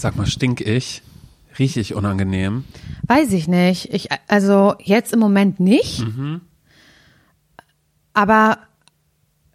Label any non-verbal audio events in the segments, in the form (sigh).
Sag mal, stink ich? Riech ich unangenehm? Weiß ich nicht. Ich, also jetzt im Moment nicht. Aber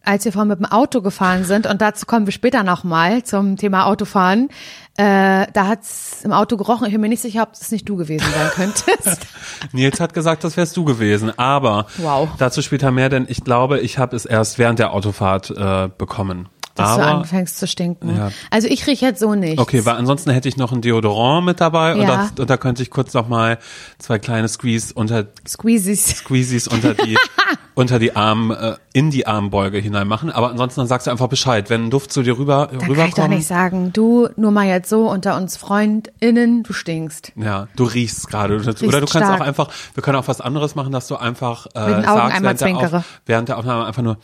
als wir vorhin mit dem Auto gefahren sind, und dazu kommen wir später nochmal zum Thema Autofahren, äh, da hat's im Auto gerochen. Ich bin mir nicht sicher, ob das nicht du gewesen sein könntest. (laughs) Nils hat gesagt, das wärst du gewesen, aber Wow. dazu später mehr, denn ich glaube, ich habe es erst während der Autofahrt äh, bekommen. Dass du aber anfängst zu stinken. Ja. Also ich rieche jetzt so nicht. Okay, weil ansonsten hätte ich noch ein Deodorant mit dabei und, Ja. da, und da könnte ich kurz noch mal zwei kleine Squeeze unter Squeezies. Squeezies unter die (laughs) unter die Arm äh, in die Armbeuge hinein machen. Aber ansonsten dann sagst du einfach Bescheid, wenn ein Duft zu dir rüber Da kann ich doch rüberkommt. nicht sagen, du nur mal jetzt so unter uns FreundInnen, du stinkst. Ja, du riechst gerade. Oder du kannst stark. auch einfach, wir können auch was anderes machen, dass du einfach äh, Mit den Augen sagst, einmal während der. Auf, während der Aufnahme einfach nur,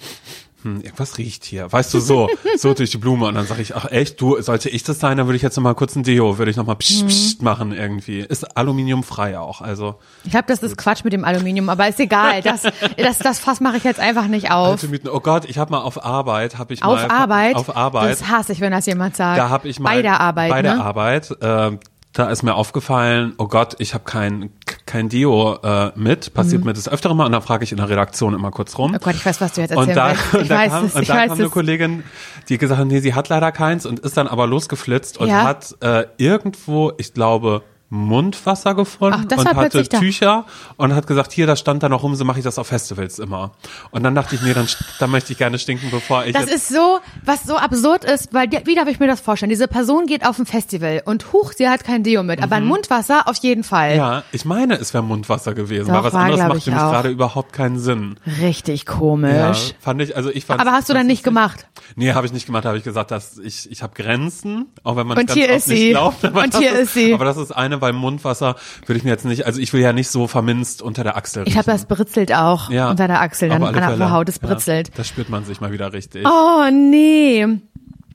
hm, irgendwas riecht hier. Weißt du, so, so durch die Blume. Und dann sage ich, ach echt, du, sollte ich das sein, dann würde ich jetzt noch mal kurz ein Deo, würde ich noch mal Mhm. psst machen irgendwie. Ist aluminiumfrei auch, also. Ich glaube, das ist Quatsch mit dem Aluminium, aber ist egal. Das, das, das Fass mache ich jetzt einfach nicht auf. Oh Gott, ich habe mal auf Arbeit, habe ich Auf mal Arbeit? auf Arbeit, Das hasse ich, wenn das jemand sagt. da habe ich mal Bei der Arbeit, bei der ne? Arbeit, äh, da ist mir aufgefallen, oh Gott, ich habe kein kein Deo äh, mit, passiert mir das öfter mal und dann frage ich in der Redaktion immer kurz rum. Mhm. Oh Gott, ich weiß, was du jetzt Und erzählen da, willst. und (laughs) Ich da weiß kam, es, und da kam eine es. Kollegin, die gesagt hat, nee, sie hat leider keins und ist dann aber losgeflitzt und Ja. hat äh, irgendwo, ich glaube, Mundwasser gefunden Ach, das und hatte. Tücher und hat gesagt, hier, das stand da noch rum, so mache ich das auf Festivals immer. Und dann dachte ich, nee, dann, dann möchte ich gerne stinken, bevor ich Das ist so, was so absurd ist, weil, wie darf ich mir das vorstellen? Diese Person geht auf ein Festival und huch, sie hat kein Deo mit, aber ein Mundwasser auf jeden Fall. Mhm. Ja, ich meine, es wäre Mundwasser gewesen, Doch, weil was war, anderes macht ich, nämlich auch. gerade überhaupt keinen Sinn. Richtig Ja, komisch. fand ich, also ich fand Aber hast du dann nicht gemacht? Nee, habe ich nicht gemacht, habe ich gesagt, dass ich ich habe Grenzen, auch wenn man Und ganz hier ist nicht sie. glaubt, aber Und hier ist sie. Aber das ist eine, weil Mundwasser würde ich mir jetzt nicht, also ich will ja nicht so verminzt unter der Achsel. Ich habe das britzelt auch ja, unter der Achsel, dann an der. Vorhaut, es Ja, britzelt. da spürt man sich mal wieder richtig. Oh, nee.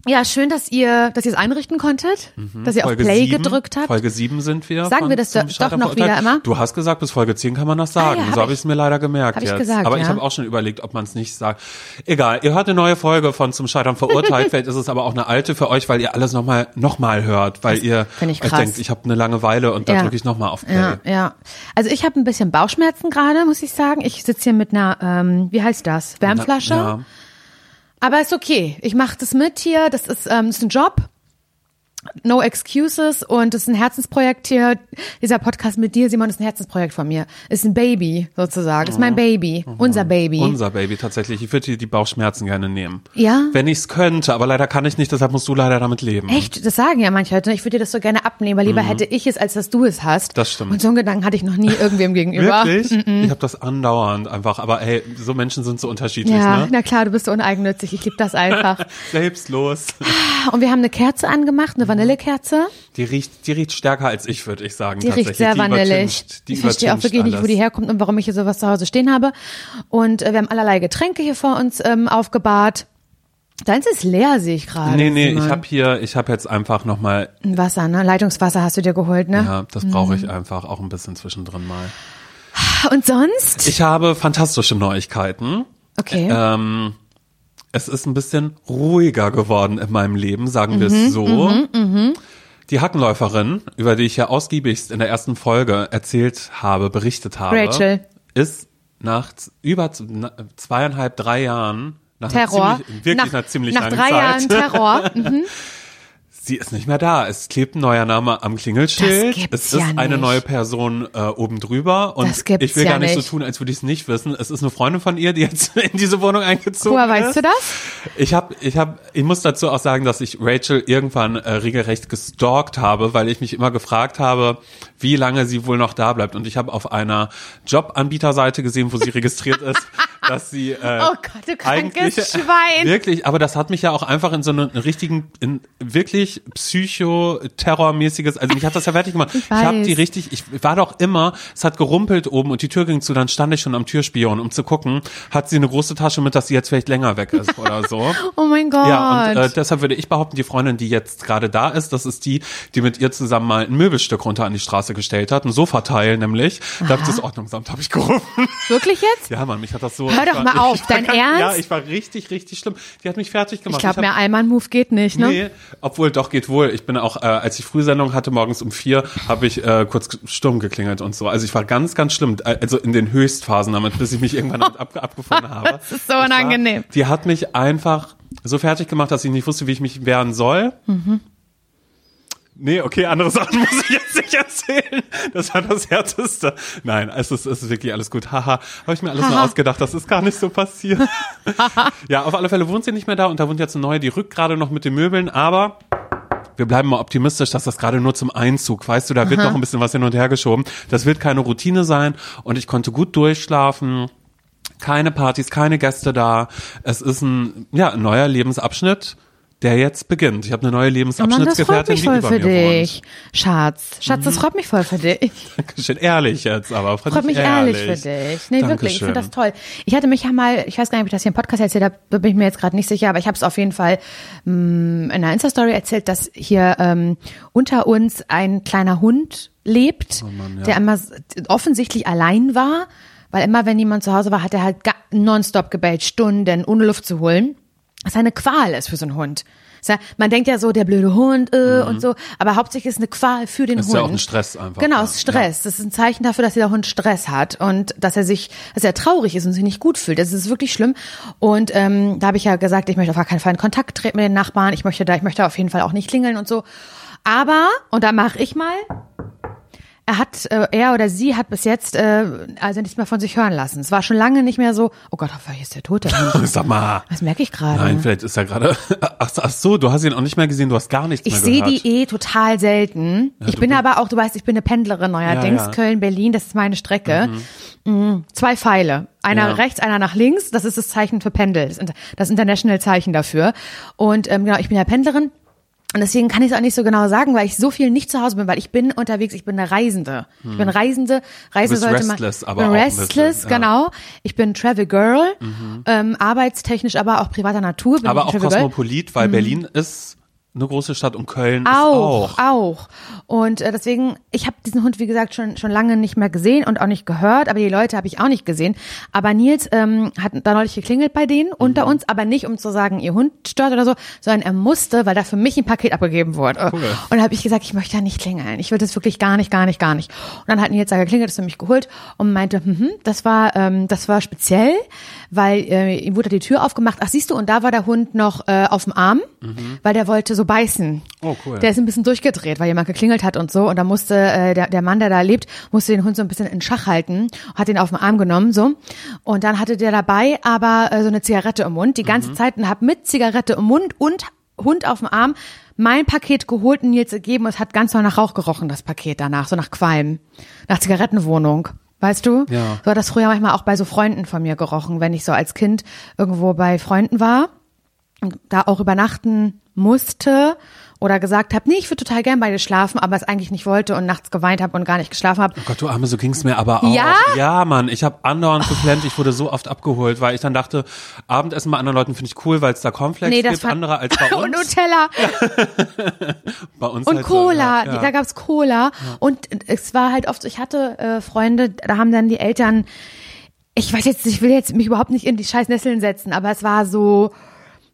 Ja, schön, dass ihr, dass ihr es einrichten konntet, dass ihr auf Folge Play sieben, gedrückt habt. Folge 7 sind wir. Sagen wir das doch- doch noch wieder immer? Du hast gesagt, bis Folge 10 kann man das sagen. Ah, ja, hab so habe ich- ich es mir leider gemerkt hab ich jetzt. gesagt, aber ich ja. habe auch schon überlegt, ob man es nicht sagt. Egal, ihr hört eine neue Folge von Zum Scheitern verurteilt. (laughs) Vielleicht ist es aber auch eine alte für euch, weil ihr alles nochmal noch mal hört, weil ihr find ich euch denkt, ich habe eine Langeweile und da Ja. drücke ich nochmal auf Play. Ja, ja. Also ich habe ein bisschen Bauchschmerzen gerade, muss ich sagen. Ich sitze hier mit einer, ähm, wie heißt das? Wärmflasche. Ja. Aber ist okay. Ich mache das mit hier. Das ist, ähm, ist ein Job. No Excuses und das ist ein Herzensprojekt hier. Dieser Podcast mit dir, Simon, ist ein Herzensprojekt von mir. Ist ein Baby sozusagen. Ist mein Baby. Unser Baby. Unser Baby tatsächlich. Ich würde dir die Bauchschmerzen gerne nehmen. Ja? Wenn ich es könnte, aber leider kann ich nicht, deshalb musst du leider damit leben. Echt? Das sagen ja manche Leute. Ich würde dir das so gerne abnehmen, weil lieber hätte ich es, als dass du es hast. Mhm. Das stimmt. Und so einen Gedanken hatte ich noch nie (laughs) irgendwem gegenüber. Wirklich? Ich habe das andauernd einfach. Aber ey, so Menschen sind so unterschiedlich, Ja, ne? na klar, du bist so uneigennützig. Ich liebe das (laughs) einfach. Selbstlos. Und wir haben eine Kerze angemacht, eine Vanillekerze. Die riecht, die riecht stärker als ich, würde ich sagen. Die riecht sehr die vanillig. Die ich verstehe auch wirklich nicht, wo die alles. herkommt und warum ich hier sowas zu Hause stehen habe. Und äh, wir haben allerlei Getränke hier vor uns ähm, aufgebahrt. Deins ist leer, sehe ich gerade. Nee, nee, Simon. ich habe hier, ich habe jetzt einfach nochmal, Ein Wasser, ne? Leitungswasser hast du dir geholt, ne? ja, das brauche Mhm. ich einfach auch ein bisschen zwischendrin mal. Und sonst? Ich habe fantastische Neuigkeiten. Okay. Ähm, es ist ein bisschen ruhiger geworden in meinem Leben, sagen wir Mhm, es so. Die Hackenläuferin, über die ich ja ausgiebigst in der ersten Folge erzählt habe, berichtet habe, Rachel. ist nach über zweieinhalb, drei Jahren, nach Terror. einer ziemlich, wirklich nach, einer ziemlich nach langen drei Zeit, Jahren Terror. (laughs) Mhm. Sie ist nicht mehr da. Es klebt ein neuer Name am Klingelschild. Es ist ja eine nicht. neue Person äh, oben drüber. Und ich will ja gar nicht, nicht. so tun, als würde ich es nicht wissen. Es ist eine Freundin von ihr, die jetzt (laughs) in diese Wohnung eingezogen Woher ist. weißt du das? Ich habe, ich habe, ich muss dazu auch sagen, dass ich Rachel irgendwann äh, regelrecht gestalkt habe, weil ich mich immer gefragt habe, wie lange sie wohl noch da bleibt. Und ich habe auf einer Jobanbieterseite gesehen, wo sie registriert ist, (laughs) (laughs) dass sie äh, Oh Gott, du krankes eigentlich Schwein. wirklich, aber das hat mich ja auch einfach in so einen richtigen, in wirklich Psycho-Terrormäßiges, also mich hat das ja fertig gemacht. Ich, Ich habe die richtig, ich war doch immer, es hat gerumpelt oben und die Tür ging zu, dann stand ich schon am Türspion, um zu gucken, hat sie eine große Tasche mit, dass sie jetzt vielleicht länger weg ist oder so. (laughs) Oh mein Gott. Ja, und äh, deshalb würde ich behaupten, die Freundin, die jetzt gerade da ist, das ist die, die mit ihr zusammen mal ein Möbelstück runter an die Straße gestellt hat, ein Sofateil nämlich. Da habe ich das Ordnungsamt habe ich gerufen. Wirklich jetzt? (laughs) Ja, Mann, mich hat das so, hör doch mal (laughs) auf, dein kann, Ernst? Ja, ich war richtig, richtig schlimm. Die hat mich fertig gemacht. Ich glaube, mehr Allmann-Move geht nicht, ne? Nee, obwohl doch geht wohl. Ich bin auch, äh, als ich Frühsendung hatte, morgens um vier, habe ich äh, kurz Sturm geklingelt und so. Also ich war ganz, ganz schlimm. Also in den Höchstphasen damit, bis ich mich irgendwann ab, abgefunden (laughs) habe. Das ist so Ich war- unangenehm. die hat mich einfach so fertig gemacht, dass ich nicht wusste, wie ich mich wehren soll. Mhm. Nee, okay, andere Sachen (laughs) muss ich jetzt nicht erzählen. Das war das Härteste. Nein, es ist, es ist wirklich alles gut. Haha, habe ich mir alles nur ausgedacht. Das ist gar nicht so passiert. (laughs) ja, auf alle Fälle wohnt sie nicht mehr da und da wohnt jetzt eine neue, die rückt gerade noch mit den Möbeln, aber wir bleiben mal optimistisch, dass das gerade nur zum Einzug, weißt du, da wird noch ein bisschen was hin und her geschoben. Das wird keine Routine sein und ich konnte gut durchschlafen. Keine Partys, keine Gäste da. Es ist ein, ja, ein neuer Lebensabschnitt, der jetzt beginnt. Ich habe eine neue Oh Mann, das freut Lebensabschnittsgefährtin, mich voll für mir wohnt. dich. Schatz, Schatz, das freut mich voll für dich. (laughs) Dankeschön, ehrlich jetzt, aber freut, Freut mich ehrlich für dich. Nee, wirklich, ich Dankeschön. finde das toll. Ich hatte mich ja mal, ich weiß gar nicht, ob ich das hier im Podcast erzählt habe, da bin ich mir jetzt gerade nicht sicher, aber ich habe es auf jeden Fall mh, in einer Insta-Story erzählt, dass hier ähm, unter uns ein kleiner Hund lebt, Oh der immer s- offensichtlich allein war, weil immer, wenn jemand zu Hause war, hat er halt nonstop gebellt, Stunden, ohne Luft zu holen. Was eine Qual ist für so einen Hund. Ist ja- Man denkt ja so, der blöde Hund äh, und so, aber hauptsächlich ist es eine Qual für den ist Hund. ja auch ein Stress einfach. Genau, Ja. es ist Stress. Das ist ein Zeichen dafür, dass der Hund Stress hat und dass er sich, dass er traurig ist und sich nicht gut fühlt. Das ist wirklich schlimm. Und ähm, da habe ich ja gesagt, ich möchte auf gar keinen Fall in Kontakt treten mit den Nachbarn. Ich möchte da, ich möchte auf jeden Fall auch nicht klingeln und so. Aber und da mache ich mal. Er hat, äh, er oder sie hat bis jetzt äh, also nichts mehr von sich hören lassen. Es war schon lange nicht mehr so. Oh Gott, hier ist der tote Hund. (laughs) Sag mal. Das merke ich gerade. Nein, vielleicht ist er gerade. (laughs) Ach, ach so, du hast ihn auch nicht mehr gesehen, du hast gar nichts Ich mehr sehe gehört. die eh total selten. ich du bin bist- aber auch, du weißt, ich bin eine Pendlerin neuerdings. Ja, ja. Köln, Berlin, das ist meine Strecke. Mhm. Zwei Pfeile. Einer Ja. rechts, einer nach links. Das ist das Zeichen für Pendel. Das, Inter- das International Zeichen dafür. Und ähm, genau, ich bin ja Pendlerin. Und deswegen kann ich es auch nicht so genau sagen, weil ich so viel nicht zu Hause bin, weil ich bin unterwegs, ich bin eine Reisende. Ich bin Reisende. Reise sollte man. restless, aber bin auch restless, bisschen, ja. genau. Ich bin Travel Girl, ähm, arbeitstechnisch, aber auch privater Natur. Aber auch Travel Girl. Kosmopolit, weil Berlin ist eine große Stadt und Köln Auch, ist auch. auch. Und äh, deswegen, ich habe diesen Hund, wie gesagt, schon schon lange nicht mehr gesehen und auch nicht gehört, aber die Leute habe ich auch nicht gesehen. Aber Nils ähm, hat da neulich geklingelt bei denen unter Mhm. uns, aber nicht, um zu sagen, ihr Hund stört oder so, sondern er musste, weil da für mich ein Paket abgegeben wurde. Cool. Und da habe ich gesagt, ich möchte da nicht klingeln. Ich will das wirklich gar nicht, gar nicht, gar nicht. Und dann hat Nils da geklingelt, ist für mich geholt und meinte, hm, das war, ähm, das war speziell, weil äh, ihm wurde die Tür aufgemacht. Ach, siehst du, und da war der Hund noch äh, auf dem Arm, weil der wollte so beißen. Oh, cool. Der ist ein bisschen durchgedreht, weil jemand geklingelt hat und so. Und da musste äh, der, der Mann, der da lebt, musste den Hund so ein bisschen in Schach halten, hat ihn auf den Arm genommen, so. Und dann hatte der dabei aber äh, so eine Zigarette im Mund, die ganze Zeit und hab mit Zigarette im Mund und Hund auf dem Arm mein Paket geholt und Nils gegeben und es hat ganz doll nach Rauch gerochen, das Paket danach, so nach Qualm, nach Zigarettenwohnung. Weißt du? Ja. So hat das früher manchmal auch bei so Freunden von mir gerochen, wenn ich so als Kind irgendwo bei Freunden war da auch übernachten musste oder gesagt habe, nee, ich würde total gern bei dir schlafen, aber es eigentlich nicht wollte und nachts geweint habe und gar nicht geschlafen habe. Oh Gott, du Arme, so ging's mir aber auch. Ja? Ja, Mann, ich habe andauernd geklemmt, ich wurde so oft abgeholt, weil ich dann dachte, Abendessen bei anderen Leuten finde ich cool, weil es da Cornflakes Nee, das gibt, andere als bei (laughs) Und uns. Nutella (laughs) bei uns und halt Cola, So, ja, ja. da gab's Cola und es war halt oft ich hatte äh, Freunde, da haben dann die Eltern, ich weiß jetzt, ich will jetzt mich überhaupt nicht in die scheiß Nesseln setzen, aber es war so,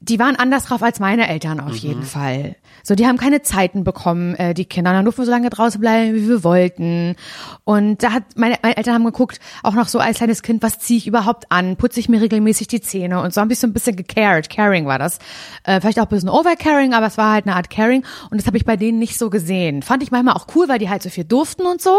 die waren anders drauf als meine Eltern auf jeden Fall. So, die haben keine Zeiten bekommen, äh, die Kinder. Dann durften wir so lange draußen bleiben, wie wir wollten. Und da hat meine, meine Eltern haben geguckt, auch noch so als kleines Kind, was ziehe ich überhaupt an? Putze ich mir regelmäßig die Zähne? Und so haben sich so ein bisschen gecared. Caring war das. Äh, vielleicht auch ein bisschen overcaring, aber es war halt eine Art Caring. Und das habe ich bei denen nicht so gesehen. Fand ich manchmal auch cool, weil die halt so viel durften und so.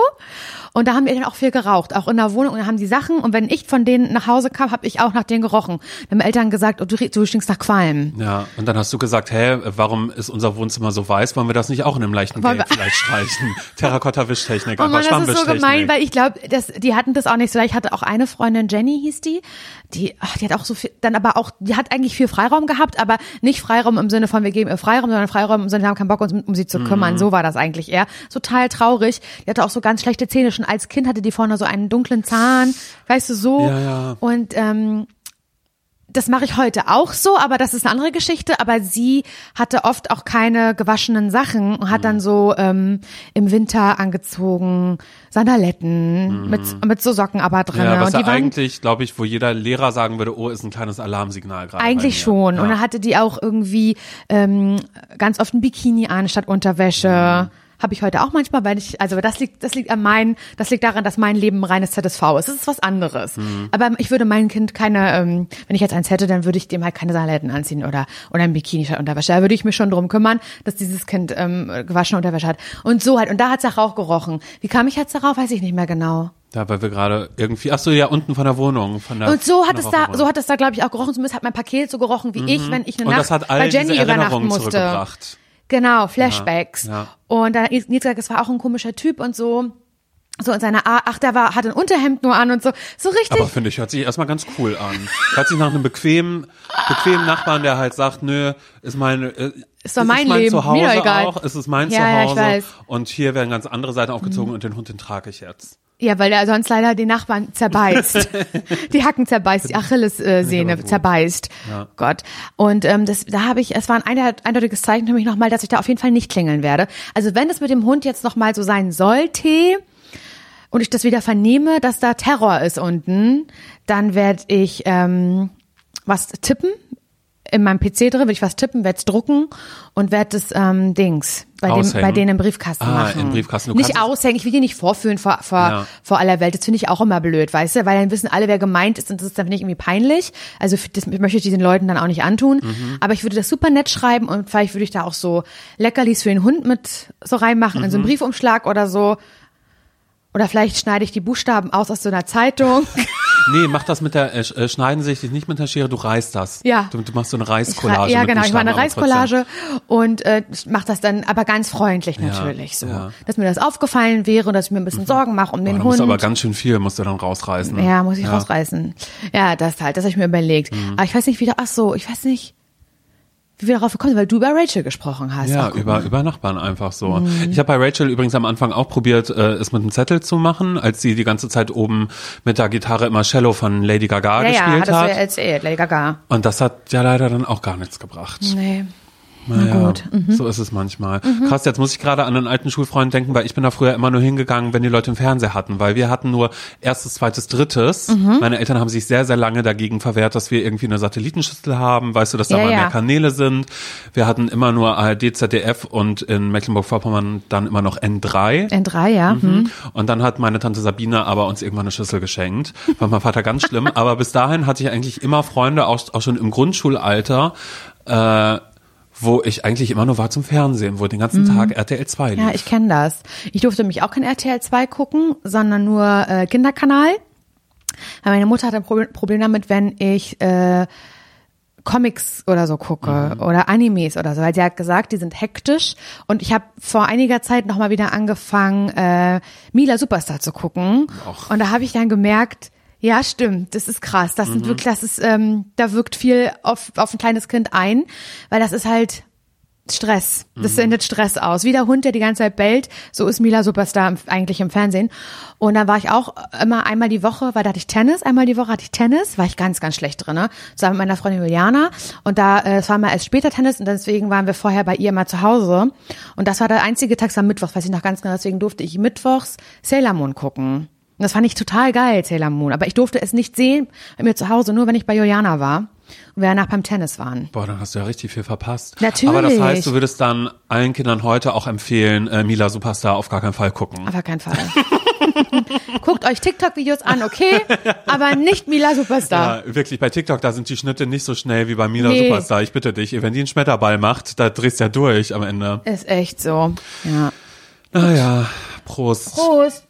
Und da haben die Eltern auch viel geraucht, auch in der Wohnung. Und da haben die Sachen. Und wenn ich von denen nach Hause kam, habe ich auch nach denen gerochen. Dann haben Eltern gesagt, oh, du, du stinkst nach Qualm. Ja, und dann hast du gesagt, hä, warum ist unser Wohnzimmer so weiß? Wollen wir das nicht auch in einem leichten Gelb vielleicht streichen? (laughs) Terrakotta-Wischtechnik, Oh Mann, das ist so gemein, weil ich glaube, dass die hatten das auch nicht so. Ich hatte auch eine Freundin, Jenny hieß die, die, ach, die hat auch so viel, dann aber auch, die hat eigentlich viel Freiraum gehabt, aber nicht Freiraum im Sinne von wir geben ihr Freiraum, sondern Freiraum im Sinne, wir haben keinen Bock, uns um, sie zu Mhm. kümmern. So war das eigentlich eher. Total traurig. Die hatte auch so ganz schlechte Zähne. Schon als Kind hatte die vorne so einen dunklen Zahn, weißt du so. Ja, ja. Und ähm, das mache ich heute auch so, aber das ist eine andere Geschichte. Aber sie hatte oft auch keine gewaschenen Sachen und hat dann so ähm, im Winter angezogen Sandaletten mit, mit so Socken aber drin. Ja, was und ja die waren eigentlich, glaube ich, wo jeder Lehrer sagen würde, oh, ist ein kleines Alarmsignal gerade. eigentlich schon. Ja. Und dann hatte die auch irgendwie ähm, ganz oft ein Bikini an statt Unterwäsche. Habe ich heute auch manchmal, weil ich, also das liegt, das liegt an mein, das liegt daran, dass mein Leben ein reines ZSV ist. Das ist was anderes. Aber ich würde meinem Kind keine, ähm, wenn ich jetzt eins hätte, dann würde ich dem halt keine Sandaletten anziehen oder oder ein Bikini statt Unterwäsche. Da würde ich mich schon drum kümmern, dass dieses Kind ähm, gewaschene Unterwäsche hat. Und so halt. Und da hat's nach Rauch gerochen. Wie kam ich jetzt darauf? Weiß ich nicht mehr genau. Da, weil wir gerade irgendwie, ach so, ja, unten von der Wohnung. Von der, Und so hat es da, so hat es da, glaube ich, auch gerochen. Zumindest hat mein Paket so gerochen wie ich, wenn ich eine Nacht bei diese Jenny übernachten Erinnerungen musste. zurückgebracht. Genau, Flashbacks. Ja, ja. Und dann hat Nils gesagt, es war auch ein komischer Typ und so. So in seiner Art, ach, der war, hatte ein Unterhemd nur an und so. So richtig. Aber finde ich, hört sich erstmal ganz cool an. Hört sich nach einem bequemen, bequemen Nachbarn, der halt sagt, nö, ist mein, äh, Ist doch mein Leben, Zuhause mir egal. auch, es ist mein Ja, ja, ich Zuhause. weiß. Mhm. und hier werden ganz andere Seiten aufgezogen und den Hund, den trage ich jetzt. Ja, weil der sonst leider die Nachbarn zerbeißt. (laughs) die Hacken zerbeißt, die Achillessehne gut. zerreißt. Gott. Und ähm, das, da habe ich, es war ein einde- eindeutiges Zeichen für mich nochmal, dass ich da auf jeden Fall nicht klingeln werde. Also wenn es mit dem Hund jetzt nochmal so sein sollte und ich das wieder vernehme, dass da Terror ist unten, dann werde ich ähm, was tippen. In meinem PC drin werde ich was tippen, werde es drucken und werde das ähm, Dings bei, dem, bei denen im Briefkasten Ah, machen. im Briefkasten. Du Nicht es- aushängen, ich will die nicht vorführen vor, vor, Ja. vor aller Welt. Das finde ich auch immer blöd, weißt du, weil dann wissen alle, wer gemeint ist und das ist dann finde ich irgendwie peinlich. Also das möchte ich diesen Leuten dann auch nicht antun. Mhm. Aber ich würde das super nett schreiben und vielleicht würde ich da auch so Leckerlis für den Hund mit so reinmachen in so Mhm. einen Briefumschlag oder so. Oder vielleicht schneide ich die Buchstaben aus aus so einer Zeitung. (laughs) Nee, mach das mit der, äh, äh, schneiden sich nicht mit der Schere, du reißt das. Ja. Du, du machst so eine Reißcollage. ja, genau. Ich mache eine. Reißcollage und äh, mach das dann aber ganz freundlich natürlich so. ja. Dass mir das aufgefallen wäre und dass ich mir ein bisschen Sorgen mache um den Hund. musst aber ganz schön viel, musst du dann rausreißen. Ja, muss ich rausreißen. Ja, das halt, das habe ich mir überlegt. Mhm. Aber ich weiß nicht, wie da, ach so, ich weiß nicht, wie wir darauf gekommen sind, weil du über Rachel gesprochen hast. Ja, über, über Nachbarn einfach so. Mhm. Ich habe bei Rachel übrigens am Anfang auch probiert, äh, es mit einem Zettel zu machen, als sie die ganze Zeit oben mit der Gitarre immer Cello von Lady Gaga Ja, ja, gespielt du hat. ja erzählt, Lady Gaga. Und das hat ja leider dann auch gar nichts gebracht. Nee. Naja, gut. Mhm. so ist es manchmal. Krass, jetzt muss ich gerade an einen alten Schulfreund denken, weil ich bin da früher immer nur hingegangen, wenn die Leute im Fernseher hatten, weil wir hatten nur erstes, zweites, drittes. Mhm. Meine Eltern haben sich sehr, sehr lange dagegen verwehrt, dass wir irgendwie eine Satellitenschüssel haben, weißt du, dass da Ja, mal ja. mehr Kanäle sind. Wir hatten immer nur ARD, ZDF und in Mecklenburg-Vorpommern dann immer noch N3. N3, ja. Hm. Und dann hat meine Tante Sabine aber uns irgendwann eine Schüssel geschenkt. War mein Vater ganz schlimm. (laughs) aber bis dahin hatte ich eigentlich immer Freunde, auch, auch schon im Grundschulalter, äh, wo ich eigentlich immer nur war zum Fernsehen, wo den ganzen Tag RTL 2 lief. Mhm. Ja, ich kenne das. Ich durfte mich auch kein RTL 2 gucken, sondern nur äh, Kinderkanal. Weil meine Mutter hatte ein Pro- Problem damit, wenn ich äh, Comics oder so gucke oder Animes oder so, weil sie hat gesagt, die sind hektisch und ich habe vor einiger Zeit nochmal wieder angefangen, äh, Mila Superstar zu gucken und da habe ich dann gemerkt, ja, stimmt, das ist krass, das sind wirklich, das ist, ähm, da wirkt viel auf, auf ein kleines Kind ein, weil das ist halt Stress. Das sendet Stress aus. Wie der Hund, der die ganze Zeit bellt, so ist Mila Superstar eigentlich im Fernsehen. Und dann war ich auch immer einmal die Woche, weil da hatte ich Tennis, einmal die Woche hatte ich Tennis, war ich ganz, ganz schlecht drin. Ne? Zusammen mit meiner Freundin Juliana. Und da, äh, es war mal erst später Tennis und deswegen waren wir vorher bei ihr mal zu Hause. Und das war der einzige Tag, war Mittwoch, weiß ich noch ganz genau, deswegen durfte ich mittwochs Sailor Moon gucken. Und das fand ich total geil, Sailor Moon. Aber ich durfte es nicht sehen bei mir zu Hause, nur wenn ich bei Juliana war und wir danach beim Tennis waren. Boah, dann hast du ja richtig viel verpasst. Natürlich. Aber das heißt, du würdest dann allen Kindern heute auch empfehlen, äh, Mila Superstar auf gar keinen Fall gucken. Auf gar keinen Fall. (laughs) Guckt euch TikTok-Videos an, okay, aber nicht Mila Superstar. Ja, wirklich, bei TikTok, da sind die Schnitte nicht so schnell wie bei Mila Nee. Superstar. Ich bitte dich, wenn die einen Schmetterball macht, da drehst du ja durch am Ende. Ist echt so. Ja. Naja, Prost. Prost.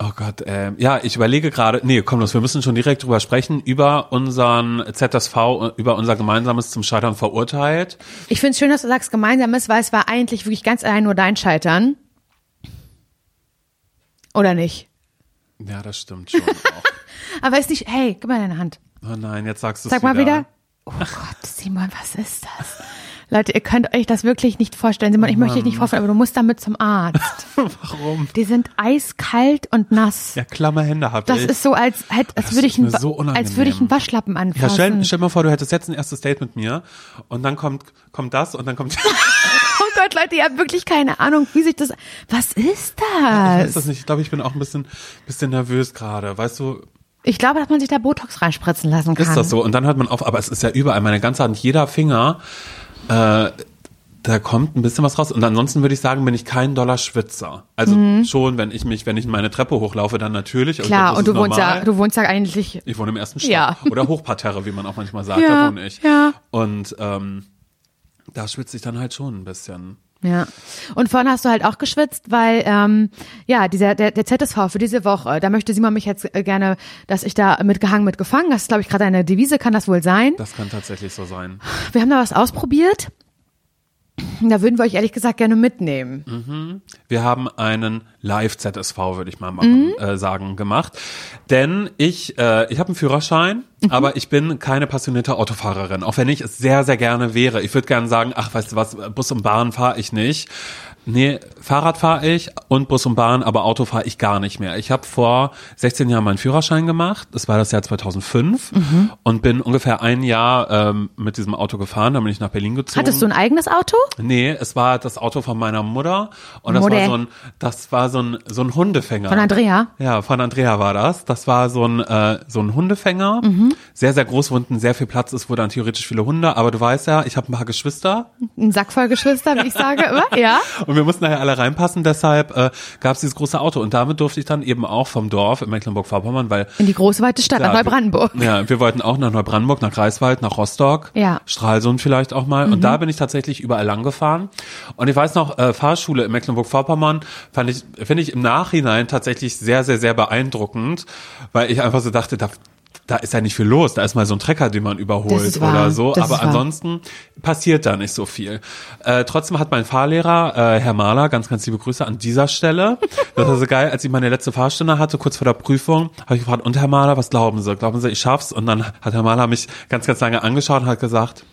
Oh Gott, äh, ja, ich überlege gerade, nee, komm los, wir müssen schon direkt drüber sprechen, über unseren ZSV, über unser gemeinsames zum Scheitern verurteilt. Ich finde es schön, dass du sagst gemeinsames, weil es war eigentlich wirklich ganz allein nur dein Scheitern. Oder nicht? Ja, das stimmt schon. (laughs) Aber ist nicht, hey, gib mal deine Hand. Oh nein, jetzt sagst du es Sag mal wieder. Oh Gott, Simon, was ist das? Leute, ihr könnt euch das wirklich nicht vorstellen. Simon, ich möchte dich nicht vorstellen, aber du musst damit zum Arzt. (laughs) Warum? Die sind eiskalt und nass. Ja, klamme Hände hab Das ich. ist so, als, als, als Das würde ist ich, mir so als würde ich einen. Waschlappen ja, anfassen. stell, stell mal vor, du hättest jetzt ein erstes Date mit mir und dann kommt, kommt das und dann kommt, (laughs) oh Gott, Leute, ihr habt wirklich keine Ahnung, wie sich das, was ist ich das? weiß das nicht, ich glaube, ich bin auch ein bisschen, bisschen nervös gerade, weißt du, Ich glaube, dass man sich da Botox reinspritzen lassen kann. ist das so? Und dann hört man auf, aber es ist ja überall, meine ganze Hand, jeder Finger, äh, da kommt ein bisschen was raus. Und ansonsten würde ich sagen, bin ich kein doller Schwitzer. Also schon, wenn ich mich, wenn ich meine Treppe hochlaufe, dann natürlich. Mhm. Klar, das und du wohnst ja, du wohnst ja eigentlich, Ich wohne im ersten Stock. Ja. Oder Hochparterre, wie man auch manchmal sagt, Ja, da wohne ich. ja. Und ähm, da schwitze ich dann halt schon ein bisschen. Ja. Und vorhin hast du halt auch geschwitzt, weil, ähm, ja, dieser, der, der ZSV für diese Woche, da möchte Simon mich jetzt äh, gerne, dass ich da mitgehangen, mitgefangen, das ist, glaube ich, gerade eine Devise, kann das wohl sein. Das kann tatsächlich so sein. Wir haben da was ausprobiert. Da würden wir euch ehrlich gesagt gerne mitnehmen. Wir haben einen Live-ZSV, würde ich mal machen, äh, sagen, gemacht. Denn ich, äh, ich habe einen Führerschein, aber ich bin keine passionierte Autofahrerin. Auch wenn ich es sehr, sehr gerne wäre. Ich würde gerne sagen, ach, weißt du was, Bus und Bahn fahre ich nicht. Nee, Fahrrad fahre ich und Bus und Bahn, aber Auto fahre ich gar nicht mehr. Ich habe vor 16 Jahren meinen Führerschein gemacht. Das war das Jahr 2005 und bin ungefähr ein Jahr ähm, mit diesem Auto gefahren. Dann bin ich nach Berlin gezogen. Hattest du ein eigenes Auto? Nee, es war das Auto von meiner Mutter und das Mutter. war so ein, das war so ein, so ein Hundefänger. Von Andrea? Ja, von Andrea war das. Das war so ein, äh, so ein Hundefänger. Mhm. Sehr, sehr groß, wo unten sehr viel Platz ist, wo dann theoretisch viele Hunde. Aber du weißt ja, ich habe ein paar Geschwister Ein Sack voll Geschwister, wie ich sage, immer, ja? (laughs) und wir mussten nachher alle reinpassen. Deshalb äh, gab es dieses große Auto und damit durfte ich dann eben auch vom Dorf in Mecklenburg-Vorpommern, weil In die große weite Stadt, nach Ja, Neubrandenburg. wir- Ja, wir wollten auch nach Neubrandenburg, nach Greifswald, nach Rostock, Ja. Mhm. Stralsund vielleicht auch mal. Und da bin ich tatsächlich überall lang gefahren. Und ich weiß noch, äh, Fahrschule in Mecklenburg-Vorpommern fand ich, finde ich im Nachhinein tatsächlich sehr, sehr, sehr beeindruckend, weil ich einfach so dachte, da, da ist ja nicht viel los. Da ist mal so ein Trecker, den man überholt oder so. Das Aber ansonsten passiert da nicht so viel. Äh, trotzdem hat mein Fahrlehrer, äh, Herr Mahler, ganz, ganz liebe Grüße an dieser Stelle. (laughs) Das war so geil, als ich meine letzte Fahrstunde hatte, kurz vor der Prüfung, habe ich gefragt, und Herr Mahler, was glauben Sie? Glauben Sie, ich schaff's? Und dann hat Herr Mahler mich ganz, ganz lange angeschaut und hat gesagt,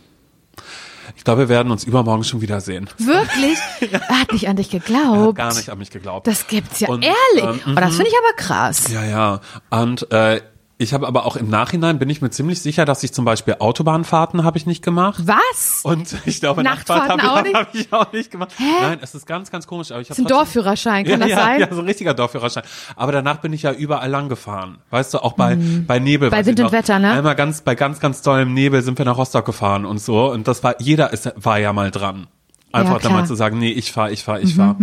ich glaube, wir werden uns übermorgen schon wiedersehen. Wirklich? (laughs) Er hat nicht an dich Er hat geglaubt. gar nicht an mich geglaubt. Das gibt's ja Und, ehrlich. ähm, oh, das finde ich aber krass. Ja, ja. Und äh, ich habe aber auch im Nachhinein bin ich mir ziemlich sicher, dass ich zum Beispiel Autobahnfahrten habe ich nicht gemacht. Was? Und ich glaube, Nachtfahrten habe ich, hab ich auch nicht gemacht. Hä? Nein, es ist ganz, ganz komisch. Aber ich habe Das ist ein Dorfführerschein, kann ja, das ja, sein? Ja, so ein richtiger Dorfführerschein. Aber danach bin ich ja überall lang gefahren. Weißt du, auch bei, bei Nebel. Mhm. Bei Wind und noch. Wetter, ne? Einmal ganz, bei ganz, ganz tollem Nebel sind wir nach Rostock gefahren und so. Und das war, jeder ist, war ja mal dran. Einfach Ja, dann mal zu sagen, nee, ich fahr, ich fahr, ich fahr.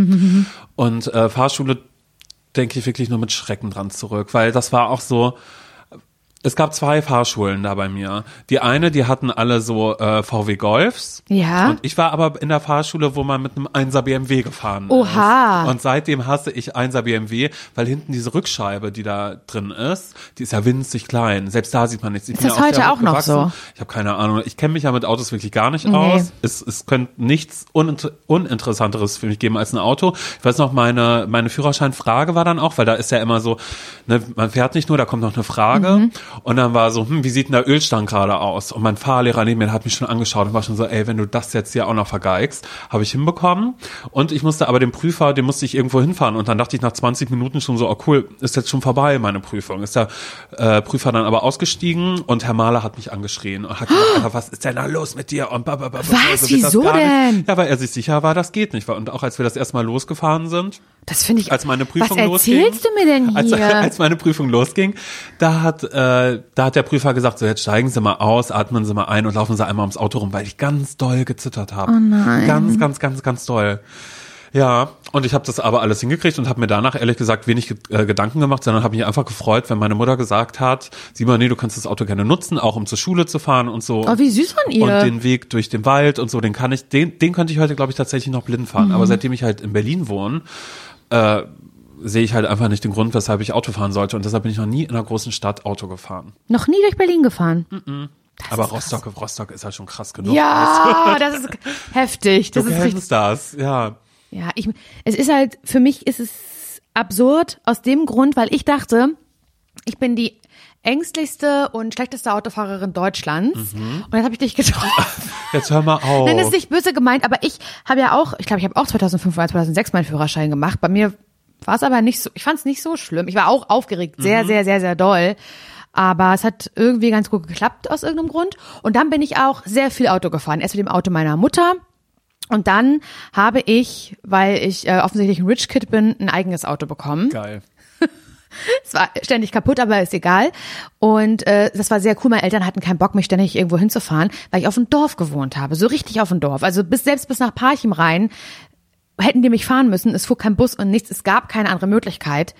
Und äh, Fahrschule denke ich wirklich nur mit Schrecken dran zurück, weil das war auch so, es gab zwei Fahrschulen da bei mir. Die eine, die hatten alle so äh, VW Golfs. Ja. Und ich war aber in der Fahrschule, wo man mit einem 1er BMW gefahren Oha. ist. Und seitdem hasse ich 1er BMW, weil hinten diese Rückscheibe, die da drin ist, die ist ja winzig klein. Selbst da sieht man nichts. Ich bin das ja heute auch noch so? Ich habe keine Ahnung. Ich kenne mich ja mit Autos wirklich gar nicht Nee. aus. Es, es könnte nichts Uninter Uninteressanteres für mich geben als ein Auto. Ich weiß noch, meine, meine Führerscheinfrage war dann auch, weil da ist ja immer so, ne, man fährt nicht nur, da kommt noch eine Frage. Mhm. Und dann war so, hm, wie sieht denn der Ölstand gerade aus? Und mein Fahrlehrer neben mir hat mich schon angeschaut und war schon so, ey, wenn du das jetzt hier auch noch vergeigst, habe ich hinbekommen. Und ich musste aber den Prüfer, den musste ich irgendwo hinfahren. Und dann dachte ich nach 20 Minuten schon so, oh cool, ist jetzt schon vorbei, meine Prüfung. Ist der äh, Prüfer dann aber ausgestiegen und Herr Mahler hat mich angeschrien und hat gesagt, Alter, was ist denn da los mit dir? Und babababa, Was? so wird das Wieso gar nicht. denn? Ja, weil er sich sicher war, das geht nicht. Und auch als wir das erstmal losgefahren sind, Das finde ich. als meine Prüfung Was losging. erzählst du mir denn (laughs) Als, hier? als meine Prüfung losging, da hat, äh, da hat der Prüfer gesagt, so jetzt steigen Sie mal aus, atmen Sie mal ein und laufen Sie einmal ums Auto rum, weil ich ganz doll gezittert habe. Oh nein. Ganz, ganz, ganz, ganz doll. Ja, und ich habe das aber alles hingekriegt und habe mir danach ehrlich gesagt wenig äh, Gedanken gemacht, sondern habe mich einfach gefreut, wenn meine Mutter gesagt hat, Simon, nee, du kannst das Auto gerne nutzen, auch um zur Schule zu fahren und so. oh, wie süß von ihr. Und den Weg durch den Wald und so, den kann ich, den, den könnte ich heute, glaube ich, tatsächlich noch blind fahren. Mhm. Aber seitdem ich halt in Berlin wohne, äh, sehe ich halt einfach nicht den Grund, weshalb ich Auto fahren sollte. Und deshalb bin ich noch nie in einer großen Stadt Auto gefahren. Noch nie durch Berlin gefahren. Aber Rostock, Rostock ist halt schon krass genug. Ja, (laughs) das ist heftig. Das du ist richtig. das, ja. Ja, ich, es ist halt, für mich ist es absurd aus dem Grund, weil ich dachte, ich bin die ängstlichste und schlechteste Autofahrerin Deutschlands. Und jetzt habe ich dich getroffen. (laughs) Jetzt hör mal auf. Nein, das ist nicht böse gemeint, aber ich habe ja auch, ich glaube, ich habe auch 2005 oder 2006 meinen Führerschein gemacht. Bei mir war es aber nicht so, ich fand es nicht so schlimm. Ich war auch aufgeregt, sehr, sehr, sehr, sehr doll. Aber es hat irgendwie ganz gut geklappt aus irgendeinem Grund. Und dann bin ich auch sehr viel Auto gefahren. Erst mit dem Auto meiner Mutter. Und dann habe ich, weil ich äh, offensichtlich ein Rich Kid bin, ein eigenes Auto bekommen. Geil. (laughs) Es war ständig kaputt, aber ist egal. Und äh, das war sehr cool. Meine Eltern hatten keinen Bock, mich ständig irgendwo hinzufahren, weil ich auf dem Dorf gewohnt habe. So richtig auf dem Dorf. Also bis selbst bis nach Parchim rein hätten die mich fahren müssen. Es fuhr kein Bus und nichts. Es gab keine andere Möglichkeit.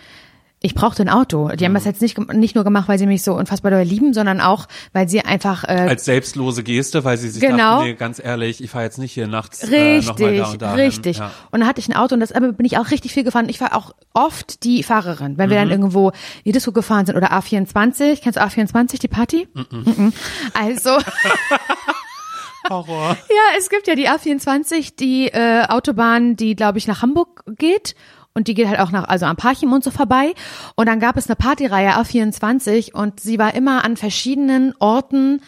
Ich brauchte ein Auto. Die haben das jetzt nicht, nicht nur gemacht, weil sie mich so unfassbar doll lieben, sondern auch, weil sie einfach äh, Als selbstlose Geste, weil sie sich Genau. dachten, nee, ganz ehrlich, ich fahre jetzt nicht hier nachts äh, Richtig, da und da richtig. Ja. Und dann hatte ich ein Auto und das aber bin ich auch richtig viel gefahren. Ich war auch oft die Fahrerin, wenn wir Mhm. dann irgendwo in die Disco gefahren sind oder A24. Kennst du A24, die Party? Mhm. Also, (laughs) (laughs) Horror. ja, es gibt ja die A24, die äh, Autobahn, die, glaube ich, nach Hamburg geht. Und die geht halt auch nach, also am Parchim und so vorbei. Und dann gab es eine Partyreihe A24 und sie war immer an verschiedenen Orten,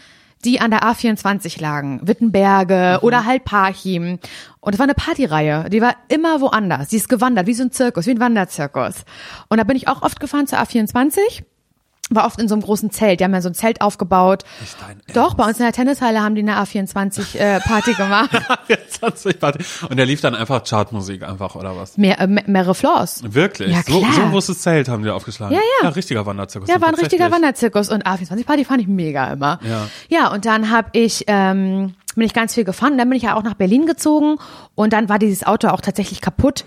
die an der A24 lagen. Wittenberge oder halt Parchim. Und es war eine Partyreihe. Die war immer woanders. Die ist gewandert, wie so ein Zirkus, wie ein Wanderzirkus. Und da bin ich auch oft gefahren zur A24. War oft in so einem großen Zelt. Die haben ja so ein Zelt aufgebaut. Nicht dein Doch, bei uns in der Tennishalle haben die eine A24 äh, Party (laughs) gemacht. Jetzt hat's sich warte. Und der lief dann einfach Chartmusik einfach, oder was? Mehr, äh, mehrere Floors. Wirklich? Ja, so, klar. so ein großes Zelt haben die aufgeschlagen. Ja, ja. Ja, richtiger Wanderzirkus. Ja, war ein richtiger Wanderzirkus und A24 Party fand ich mega immer. Ja. Ja, und dann habe ich ähm, bin ich ganz viel gefahren. Und dann bin ich ja auch nach Berlin gezogen und dann war dieses Auto auch tatsächlich kaputt.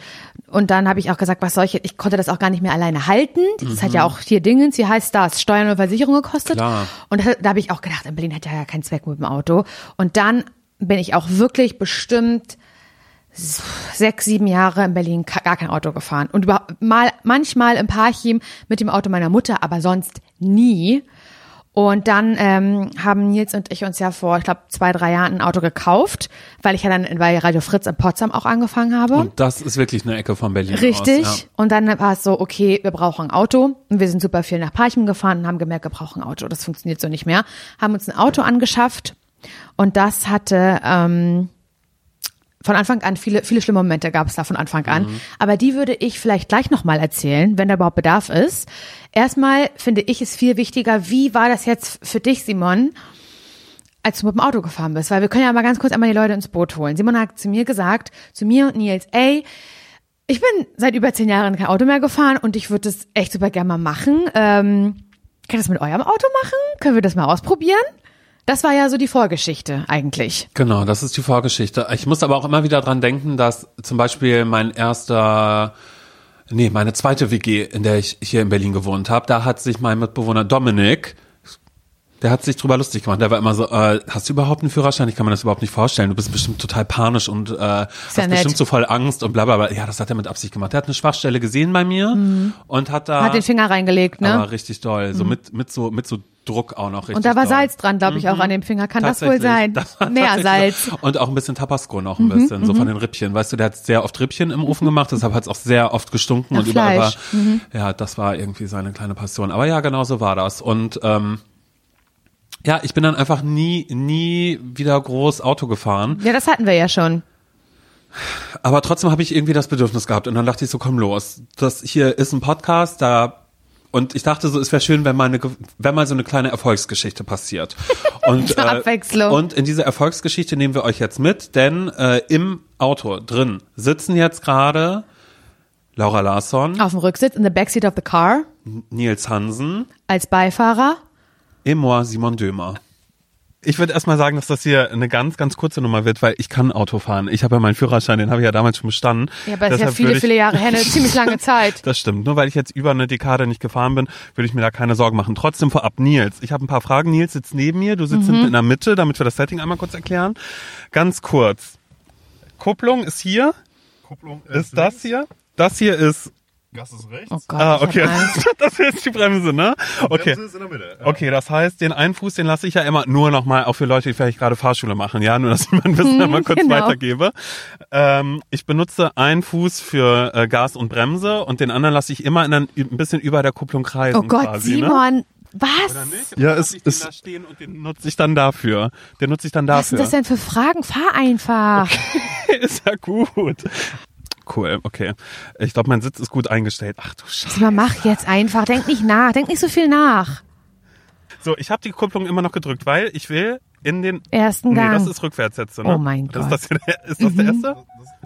Und dann habe ich auch gesagt, was soll ich, ich konnte das auch gar nicht mehr alleine halten. Das hat ja auch hier Dingens, wie heißt das, Steuern und Versicherung gekostet. Mhm. Klar. Und da, da habe ich auch gedacht, in Berlin hat ja keinen Zweck mit dem Auto. Und dann bin ich auch wirklich bestimmt sechs, sieben Jahre in Berlin gar kein Auto gefahren. Und über, mal, manchmal im Parchim mit dem Auto meiner Mutter, aber sonst nie. Und dann ähm, haben Nils und ich uns ja vor, ich glaube, zwei, drei Jahren ein Auto gekauft, weil ich ja dann bei Radio Fritz in Potsdam auch angefangen habe. Und das ist wirklich eine Ecke von Berlin Richtig. aus. Ja. Und dann war es so, okay, wir brauchen ein Auto. Und wir sind super viel nach Parchim gefahren und haben gemerkt, wir brauchen ein Auto. Das funktioniert so nicht mehr. Haben uns ein Auto angeschafft. Und das hatte ähm, von Anfang an viele, viele schlimme Momente gab es da von Anfang an. Aber die würde ich vielleicht gleich nochmal erzählen, wenn da überhaupt Bedarf ist. Erstmal finde ich es viel wichtiger, wie war das jetzt für dich, Simon? als du mit dem Auto gefahren bist, weil wir können ja mal ganz kurz einmal die Leute ins Boot holen. Simon hat zu mir gesagt, zu mir und Nils, ey, ich bin seit über zehn Jahren kein Auto mehr gefahren und ich würde das echt super gerne mal machen. Ähm, kann ich das mit eurem Auto machen? Können wir das mal ausprobieren? Das war ja so die Vorgeschichte eigentlich. Genau, das ist die Vorgeschichte. Ich muss aber auch immer wieder dran denken, dass zum Beispiel mein erster, nee, meine zweite WG, in der ich hier in Berlin gewohnt habe, da hat sich mein Mitbewohner Dominik, der hat sich drüber lustig gemacht. Der war immer so, äh, hast du überhaupt einen Führerschein? Ich kann mir das überhaupt nicht vorstellen. Du bist bestimmt total panisch und äh, hast nett. bestimmt so voll Angst und bla bla bla. Ja, das hat er mit Absicht gemacht. Der hat eine Schwachstelle gesehen bei mir und hat da Mhm. Hat den Finger reingelegt, ne? aber richtig doll, so mit mit so mit so Druck auch noch richtig. Und da war doll. Salz dran, glaube ich, auch an dem Finger. Kann das wohl sein? (laughs) Das Mehr Salz. Mhm. Und auch ein bisschen Tabasco noch ein bisschen, so von den Rippchen. Weißt du, der hat sehr oft Rippchen im Ofen gemacht, deshalb hat es auch sehr oft gestunken Nach und überall war, Fleisch. Mhm. ja, das war irgendwie seine kleine Passion. Aber ja, genau so war das. Und ähm, ja, ich bin dann einfach nie, nie wieder groß Auto gefahren. Ja, das hatten wir ja schon. Aber trotzdem habe ich irgendwie das Bedürfnis gehabt und dann dachte ich so, komm los. Das hier ist ein Podcast, da und ich dachte so, es wäre schön, wenn mal, eine, wenn mal so eine kleine Erfolgsgeschichte passiert. (laughs) Und, Abwechslung. und in diese Erfolgsgeschichte nehmen wir euch jetzt mit, denn äh, im Auto drin sitzen jetzt gerade Laura Larsson, Auf dem Rücksitz, in the backseat of the car, Nils Hansen, als Beifahrer. Et moi, Simon Dömer. Ich würde erstmal sagen, dass das hier eine ganz, ganz kurze Nummer wird, weil ich kann Auto fahren. Ich habe ja meinen Führerschein, den habe ich ja damals schon bestanden. Ja, aber das ist ja viele, ich- viele Jahre her, eine (laughs) ziemlich lange Zeit. Das stimmt. Nur weil ich jetzt über eine Dekade nicht gefahren bin, würde ich mir da keine Sorgen machen. Trotzdem vorab, Nils. Ich habe ein paar Fragen. Nils sitzt neben mir. Du sitzt Mhm. in der Mitte, damit wir das Setting einmal kurz erklären. Ganz kurz. Kupplung ist hier. Kupplung Ist das hier? Das hier ist. Gas ist rechts. Oh Gott, Ah, okay. (laughs) Das ist jetzt die Bremse, ne? Okay. Bremse ist in der Mitte. Ja. Okay, das heißt, den einen Fuß, den lasse ich ja immer nur nochmal, auch für Leute, die vielleicht gerade Fahrschule machen, ja, nur dass ich mein Wissen einmal kurz genau. weitergebe. Ähm, ich benutze einen Fuß für äh, Gas und Bremse und den anderen lasse ich immer in ein, ein bisschen über der Kupplung kreisen Oh Gott, quasi. Ne? Simon, Was? Oder nicht? Ja, es ist- da stehen und den nutze ich dann dafür. Den nutze ich dann Was sind dafür. das denn für Fragen? Fahr einfach. (laughs) ist ja gut. Cool, okay. Ich glaube, mein Sitz ist gut eingestellt. Ach du Scheiße. Mal, mach jetzt einfach. Denk nicht nach. Denk nicht so viel nach. So, ich habe die Kupplung immer noch gedrückt, weil ich will in den Ersten Nee, Gang. das ist rückwärts jetzt, ne? Oh mein das Gott. Ist das, der- ist das der erste?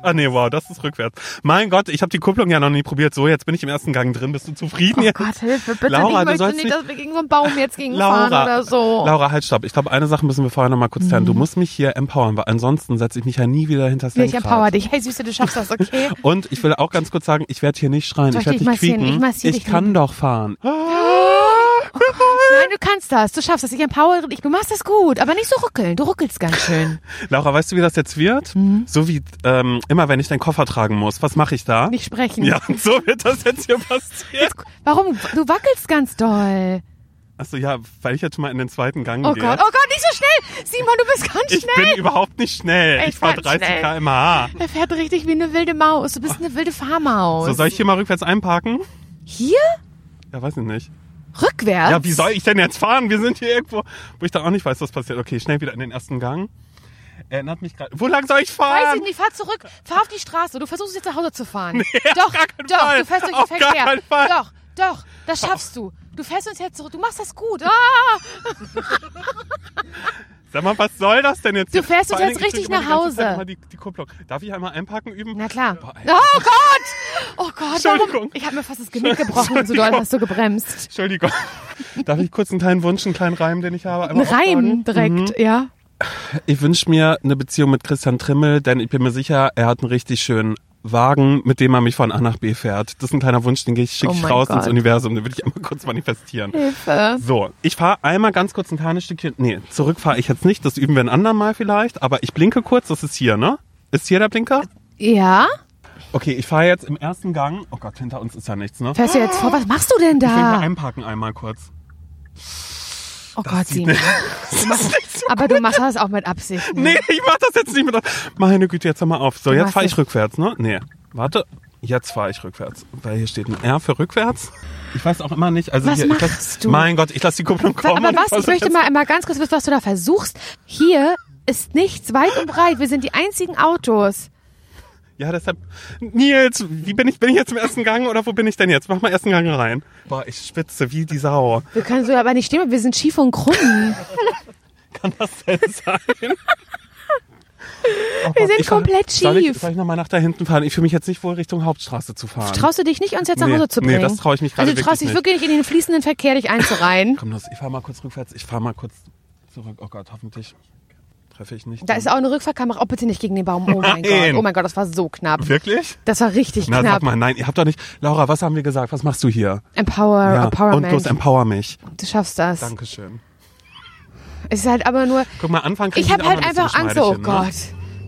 Ah nee, wow, das ist rückwärts. Mein Gott, ich habe die Kupplung ja noch nie probiert. So, jetzt bin ich im ersten Gang drin. Bist du zufrieden Oh jetzt? Gott, Hilfe, bitte. Laura, ich du möchte sollst nicht, nicht- dass wir gegen so einen Baum jetzt gegenfahren Laura, oder so. Laura, halt stopp. Ich glaube, eine Sache müssen wir vorher noch mal kurz klären. Du musst mich hier empowern, weil ansonsten setze ich mich ja nie wieder hinter das Hier, ich empower dich. Hey, Süße, du schaffst das, okay? (laughs) Und ich will auch ganz kurz sagen, ich werde hier nicht schreien, Soll ich ich werde dich nicht quieken. Ich dich kann nicht. doch fahren. (gasps) (laughs) (laughs) Nein, du kannst das. Du schaffst das. Ich empowere dich. Du machst das gut. Aber nicht so ruckeln. Du ruckelst ganz schön. (laughs) Laura, weißt du, wie das jetzt wird? Mhm. So wie ähm, immer, wenn ich deinen Koffer tragen muss. Was mache ich da? Nicht sprechen. Ja, und (laughs) so wird das jetzt hier passieren. Warum? Du wackelst ganz doll. Achso, ja, weil ich jetzt schon mal in den zweiten Gang Oh gehe. Gott, oh Gott, nicht so schnell. Simon, du bist ganz ich schnell. bin überhaupt nicht schnell. Ey, ich fahre ganz 30 schnell. km/h. Er fährt richtig wie eine wilde Maus. Du bist eine wilde Fahrmaus. So, soll ich hier mal rückwärts einparken? Hier? Ja, weiß ich nicht. Rückwärts? Ja, wie soll ich denn jetzt fahren? Wir sind hier irgendwo, wo ich da auch nicht weiß, was passiert. Okay, schnell wieder in den ersten Gang. Erinnert mich gerade. Wo lang soll ich fahren? Weiß ich nicht, fahr zurück. Fahr auf die Straße. Du versuchst jetzt nach Hause zu fahren. Nee, doch, auf doch, Fall. du fährst durch Auf den gar Verkehr. Doch, doch, das schaffst du. Du fährst uns jetzt zurück. Du machst das gut. Ah! (laughs) Sag mal, was soll das denn jetzt? Du fährst allen jetzt Dingen, richtig nach Hause. Die, die Kupplung. Darf ich einmal einparken üben? Na klar. Boah. Oh Gott! Oh Gott, warum? Entschuldigung. Ich habe mir fast das Genick gebrochen, so doll hast du gebremst. Entschuldigung. Darf ich kurz einen kleinen Wunsch, einen kleinen Reim, den ich habe? Ein einmal Reim direkt, ja. Ich wünsche mir eine Beziehung mit Christian Trimmel, denn ich bin mir sicher, er hat einen richtig schönen Wagen, mit dem er mich von A nach B fährt. Das ist ein kleiner Wunsch, den schicke Oh ich mein raus ins Gott. Universum, den würde ich einmal kurz manifestieren. Hilfe. So, ich fahre einmal ganz kurz ein kleines Stückchen. Nee, zurück fahre ich jetzt nicht, das üben wir ein andermal vielleicht, aber ich blinke kurz, das ist hier, ne? Ist hier der Blinker? Ja? Okay, ich fahre jetzt im ersten Gang. Oh Gott, hinter uns ist ja nichts, ne? Fährst du jetzt vor? Was machst du denn Ich will da? einparken einmal kurz. Oh Gott, sieht Simon. (laughs) Das ist nicht so Aber du machst das auch mit Absicht. Ne? Nee, ich mach das jetzt nicht mit. Meine Güte, jetzt hör mal auf. So, Du jetzt machst fahre ich das- rückwärts, ne? Nee, warte. Jetzt fahre ich rückwärts. Weil hier steht ein R für rückwärts. Ich weiß auch immer nicht. Also Was hier, ich lass, machst du? Mein Gott, ich lasse die Kupplung kommen. Aber was? Ich möchte mal einmal ganz kurz wissen, was du da versuchst. Hier ist nichts weit und breit. Wir sind die einzigen Autos. Ja, deshalb. Nils, wie bin ich? Bin ich jetzt im ersten Gang oder wo bin ich denn jetzt? Mach mal ersten Gang rein. Boah, ich schwitze wie die Sau. Wir können so aber nicht stehen, wir sind schief und krumm. (laughs) Kann das denn sein? (laughs) Oh Wir Gott, sind ich fahr- komplett Soll ich, schief. soll ich nochmal nach da hinten fahren? Ich fühle mich jetzt nicht wohl, Richtung Hauptstraße zu fahren. Traust du dich nicht, uns jetzt nach Nee, Hause zu nee, bringen? das trau ich mich gerade Also du traust dich wirklich nicht in den fließenden Verkehr dich einzureihen. Komm los, ich fahr mal kurz rückwärts. Ich fahr mal kurz zurück. Oh Gott, hoffentlich treffe ich nicht. Da ist auch eine Rückfahrkamera. Oh, bitte nicht gegen den Baum. Oh mein Nein. Gott. Oh mein Gott, das war so knapp. Wirklich? Das war richtig Na, knapp. sag mal, nein, ihr habt doch nicht. Laura, was haben wir gesagt? Was machst du hier? Empower, Ja, und Empowerment. bloß empower mich. du schaffst das. Dankeschön. Es ist halt aber nur. Guck mal, Anfang Ich habe halt einfach Angst. Oh hin, ne? Gott.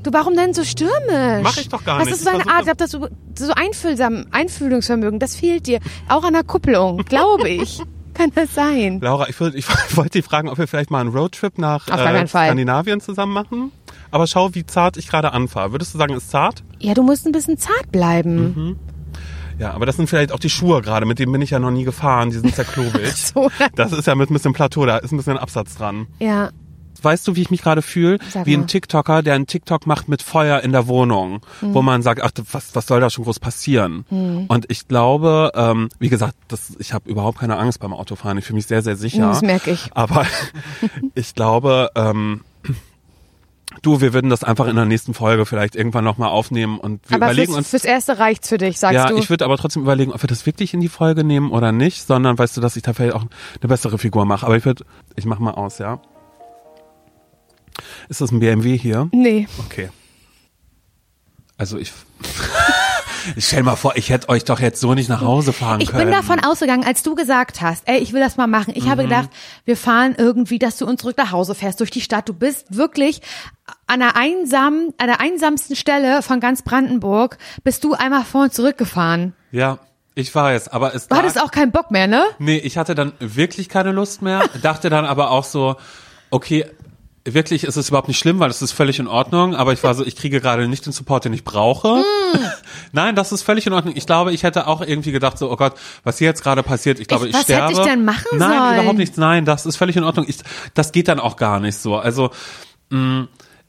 Du, warum denn so stürmisch? Mach ich doch gar das nicht. ist so eine Art, ich hab das so, so einfühlsam, Einfühlungsvermögen. Das fehlt dir. Auch an der Kupplung, glaube ich. (laughs) Kann das sein? Laura, ich, würd, ich (laughs) wollte dich fragen, ob wir vielleicht mal einen Roadtrip nach äh. Skandinavien zusammen machen. Aber schau, wie zart ich gerade anfahre. Würdest du sagen, ist zart? Ja, du musst ein bisschen zart bleiben. Mhm. Ja, aber das sind vielleicht auch die Schuhe gerade, mit denen bin ich ja noch nie gefahren. Die sind sehr klobig. (laughs) So, Das ist ja mit ein bisschen Plateau, da ist ein bisschen Absatz dran. ja. Weißt du, wie ich mich gerade fühle? Wie ein TikToker, der einen TikTok macht mit Feuer in der Wohnung, Hm. wo man sagt, ach, was, was soll da schon groß passieren? Und ich glaube, ähm, wie gesagt, das, ich habe überhaupt keine Angst beim Autofahren. Ich fühle mich sehr, sehr sicher. Das merke ich. Aber (laughs) ich glaube, ähm, du, wir würden das einfach in der nächsten Folge vielleicht irgendwann nochmal aufnehmen und wir Aber überlegen fürs, uns. fürs Erste reicht's für dich, sagst Ja, du. ich würde aber trotzdem überlegen, ob wir das wirklich in die Folge nehmen oder nicht, sondern weißt du, dass ich da vielleicht auch eine bessere Figur mache. Aber ich würde, ich mach mal aus, ja. Ist das ein BMW hier? nee. Okay. Also ich. (laughs) ich stell mal vor, ich hätte euch doch jetzt so nicht nach Hause fahren Ich können. bin davon ausgegangen, als du gesagt hast, ey, ich will das mal machen. Ich Mhm. habe gedacht, wir fahren irgendwie, dass du uns zurück nach Hause fährst durch die Stadt. Du bist wirklich an der einsamen, an der einsamsten Stelle von ganz Brandenburg, bist du einmal vor und zurück gefahren. Ja, ich weiß, aber es Du lag- hattest auch keinen Bock mehr, ne? Nee, ich hatte dann wirklich keine Lust mehr, dachte dann aber auch so, okay, wirklich ist es überhaupt nicht schlimm, weil es ist völlig in Ordnung, aber ich war so, ich kriege gerade nicht den Support, den ich brauche. (laughs) Nein, das ist völlig in Ordnung. Ich glaube, ich hätte auch irgendwie gedacht, so, oh Gott, was hier jetzt gerade passiert, ich glaube, Ich- ich, was hätte sterbe. ich denn machen Nein, sollen? überhaupt nichts. Nein, das ist völlig in Ordnung. Ich, das geht dann auch gar nicht so. Also, mh,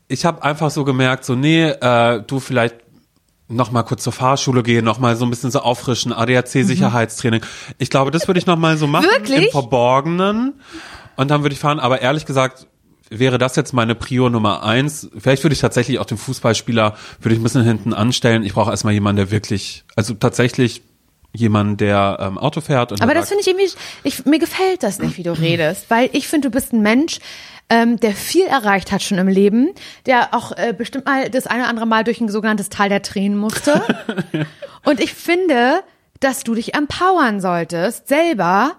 ich habe einfach so gemerkt, so, nee, äh, du vielleicht noch mal kurz zur Fahrschule gehen, noch mal so ein bisschen so auffrischen, ADAC-Sicherheitstraining. Ich glaube, das würde ich noch mal so machen Wirklich? im Verborgenen. Und dann würde ich fahren. Aber ehrlich gesagt, wäre das jetzt meine Prio Nummer eins. Vielleicht würde ich tatsächlich auch den Fußballspieler, würde ich ein bisschen hinten anstellen. Ich brauche erstmal jemanden, der wirklich, also tatsächlich jemanden, der ähm, Auto fährt. Und Aber das finde ich irgendwie, ich, mir gefällt das nicht, wie du redest, weil ich finde, du bist ein Mensch, ähm, der viel erreicht hat schon im Leben, der auch äh, bestimmt mal das eine oder andere Mal durch ein sogenanntes Tal der Tränen musste. (laughs) Und ich finde, dass du dich empowern solltest, selber,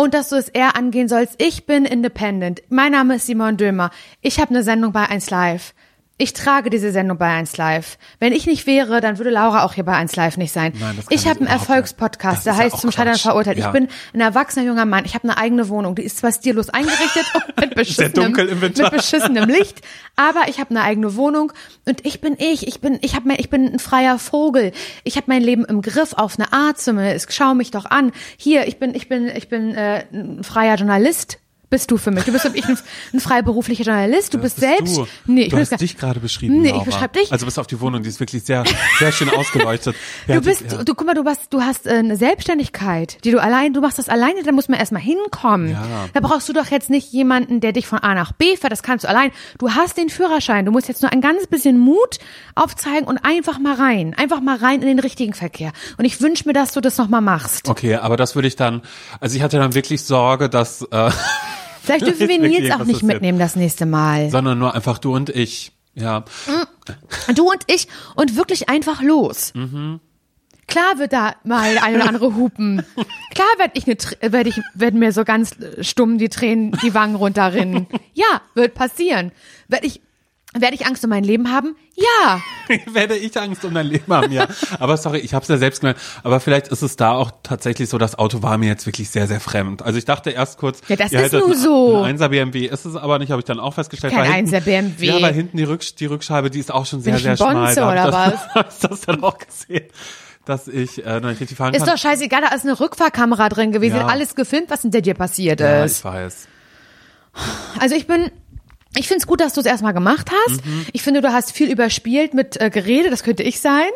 und dass du es eher angehen sollst. Ich bin independent. Mein Name ist Simon Dömer. Ich habe eine Sendung bei 1 Live. Ich trage diese Sendung bei 1 Live. Wenn ich nicht wäre, dann würde Laura auch hier bei 1 Live nicht sein. Nein, ich habe einen Erfolgspodcast, der ja heißt auch Zum Scheitern verurteilt. Ja. Ich bin ein erwachsener junger Mann. Ich habe eine eigene Wohnung. Die ist zwar stillos eingerichtet (laughs) und mit beschissenem, mit beschissenem Licht, aber ich habe eine eigene Wohnung und ich bin ich. Ich bin ich habe mein, ich bin ein freier Vogel. Ich habe mein Leben im Griff auf eine Art zumindest. Schau mich doch an. Hier, ich bin ich bin ich bin äh, ein freier Journalist. Bist du für mich? Du bist für mich ein, freiberuflicher Journalist. Du bist bist selbst. Du, Nee, ich du bin hast dich gerade beschrieben. Nee, ich Laura. beschreib dich. Also bis auf die Wohnung, die ist wirklich sehr, sehr schön ausgeleuchtet. (laughs) Ja, Du bist, ja. du guck mal, du hast, du hast äh, eine Selbstständigkeit, die du allein, du machst das alleine, da muss man erstmal hinkommen. Ja. Da brauchst du doch jetzt nicht jemanden, der dich von A nach B fährt, das kannst du allein. Du hast den Führerschein, du musst jetzt nur ein ganz bisschen Mut aufzeigen und einfach mal rein, einfach mal rein in den richtigen Verkehr. Und ich wünsche mir, dass du das nochmal machst. Okay, aber das würde ich dann, also ich hatte dann wirklich Sorge, dass, äh, (laughs) Vielleicht dürfen wir Nils auch nicht mitnehmen das nächste Mal. sondern nur einfach du und ich. Ja. Du und ich und wirklich einfach los. Klar wird da mal eine oder andere hupen. Klar werde ich, ne, werd ich werden mir so ganz stumm die Tränen die Wangen runterrinnen. Ja, wird passieren. Werde ich werde ich Angst um mein Leben haben? Ja. (laughs) Werde ich Angst um dein Leben haben, ja. Aber sorry, ich habe es ja selbst gemerkt. Aber vielleicht ist es da auch tatsächlich so, das Auto war mir jetzt wirklich sehr, sehr fremd. Also ich dachte erst kurz, Ja, das ist nur so. Ein 1er BMW ist es aber nicht, habe ich dann auch festgestellt. Kein weil hinten- 1er BMW. Ja, weil hinten die, Rücksch die Rückscheibe, die ist auch schon sehr, ich sehr ein schmal. Bonze ich oder das, (laughs) hab ich das dann auch gesehen, dass ich äh, noch nicht richtig fahren Ist kann. doch scheißegal, da ist eine Rückfahrkamera drin gewesen, Ja. alles gefilmt, was hinter dir passiert ja, ist. ich weiß. Also ich bin, ich finde es gut, dass du es erstmal gemacht hast. Mhm. Ich finde, du hast viel überspielt mit äh, Gerede, das könnte ich sein.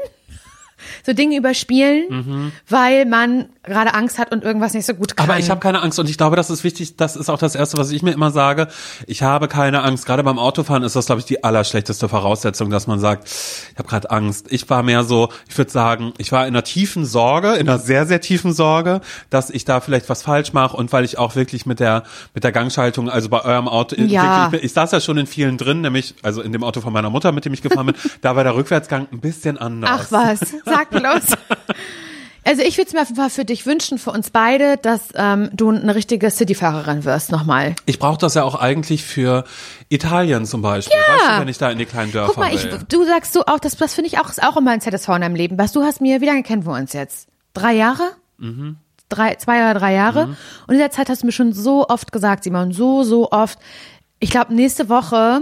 So Dinge überspielen, Mhm. weil man gerade Angst hat und irgendwas nicht so gut kann. Aber ich habe keine Angst und ich glaube, das ist wichtig. Das ist auch das Erste, was ich mir immer sage. Ich habe keine Angst. Gerade beim Autofahren ist das, glaube ich, die allerschlechteste Voraussetzung, dass man sagt, ich habe gerade Angst. Ich war mehr so, ich würde sagen, ich war in einer tiefen Sorge, in einer sehr, sehr tiefen Sorge, dass ich da vielleicht was falsch mache und weil ich auch wirklich mit der mit der Gangschaltung, also bei eurem Auto, Ja. wirklich, ich, ich saß ja schon in vielen drin, nämlich also in dem Auto von meiner Mutter, mit dem ich gefahren bin, da war der Rückwärtsgang ein bisschen anders. Ach was, sag bloß. (laughs) Also ich würde es mir auf jeden Fall für dich wünschen, für uns beide, dass ähm, du eine richtige Cityfahrerin wirst, nochmal. Ich brauche das ja auch eigentlich für Italien zum Beispiel. Ja. Weißt du, wenn ich da in die kleinen Dörfer Guck mal, ich, du sagst so auch, das, das finde ich auch, ist auch immer ein ZSV in deinem Leben. Was du hast mir, wie lange kennen wir uns jetzt? Drei Jahre? Mhm. Drei, zwei oder drei Jahre. Und in der Zeit hast du mir schon so oft gesagt, Simon, so, so oft. Ich glaube, nächste Woche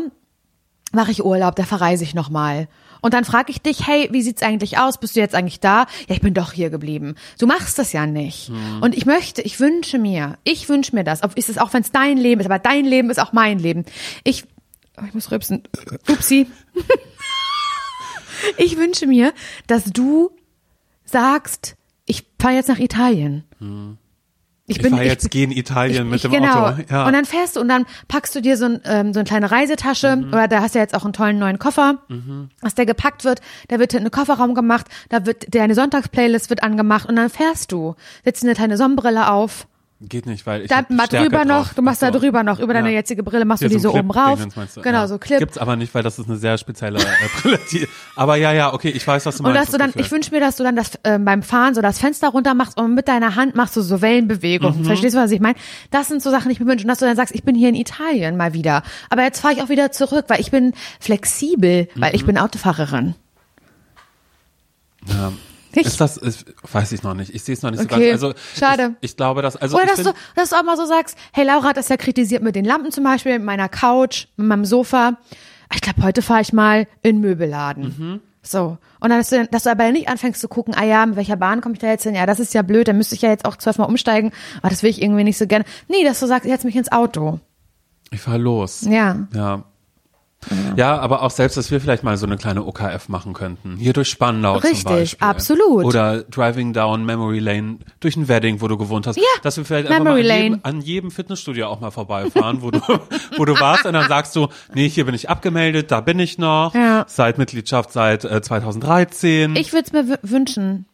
mache ich Urlaub, da verreise ich nochmal. Und dann frage ich dich, hey, wie sieht's eigentlich aus? Bist du jetzt eigentlich da? Ja, ich bin doch hier geblieben. Du machst das ja nicht. Mhm. Und ich möchte, ich wünsche mir, ich wünsche mir das, ob ist es auch, wenn es dein Leben ist, aber dein Leben ist auch mein Leben. Ich, oh, ich muss rübsen. Upsi. (laughs) ich wünsche mir, dass du sagst, ich fahre jetzt nach Italien. Ich, fahre jetzt gehen Italien mit ich, dem genau. Auto. Ja. Und dann fährst du und dann packst du dir so, ein, ähm, so eine kleine Reisetasche Mhm. oder da hast du ja jetzt auch einen tollen neuen Koffer, dass der gepackt wird, da wird in den Kofferraum gemacht, da wird deine Sonntagsplaylist wird angemacht und dann fährst du, setzt eine kleine Sonnenbrille auf, Geht nicht, weil ich da hab mal drüber noch, drauf. du machst Ach da so. drüber noch, über deine Ja. jetzige Brille machst du Hier die so so oben rauf. du. Genau, ja. so Clip. Gibt's aber nicht, weil das ist eine sehr spezielle äh, (laughs) Brille. Die, aber ja, ja, okay, ich weiß, was du Und meinst. dass du dann, ich wünsche mir, dass du dann das ähm, beim Fahren so das Fenster runter machst und mit deiner Hand machst du so Wellenbewegungen. Mhm. Verstehst du, was ich meine? Das sind so Sachen, die ich mir wünsche. Und dass du dann sagst, ich bin hier in Italien mal wieder. Aber jetzt fahre ich auch wieder zurück, weil ich bin flexibel, weil Mhm. ich bin Autofahrerin. Ja. Ich- Ist das, ist, weiß ich noch nicht. Ich sehe es noch nicht Okay, so ganz. Also, schade. Ich, ich glaube, dass, also Oder ich dass du, find, dass du auch mal so sagst, hey, Laura hat das ja kritisiert mit den Lampen zum Beispiel, mit meiner Couch, mit meinem Sofa. Ich glaube, heute fahre ich mal in den Möbelladen. So. Und dann, dass du, dass du aber nicht anfängst zu gucken, ah ja, mit welcher Bahn komme ich da jetzt hin? Ja, das ist ja blöd, dann müsste ich ja jetzt auch zwölfmal umsteigen. Aber das will ich irgendwie nicht so gerne. Nee, dass du sagst, jetzt mich ins Auto. Ich fahr los. Ja. Ja. Ja, aber auch selbst, dass wir vielleicht mal so eine kleine OKF machen könnten. Hier durch Spandau Richtig, zum Beispiel. absolut. Oder Driving Down Memory Lane durch ein Wedding, wo du gewohnt hast. Ja, Dass wir vielleicht einfach mal Memory an jedem, an jedem Fitnessstudio auch mal vorbeifahren, wo du, (laughs) wo du warst und dann sagst du, nee, hier bin ich abgemeldet, da bin ich noch. Ja. Seit Mitgliedschaft seit äh, 2013. Ich würde es mir wünschen.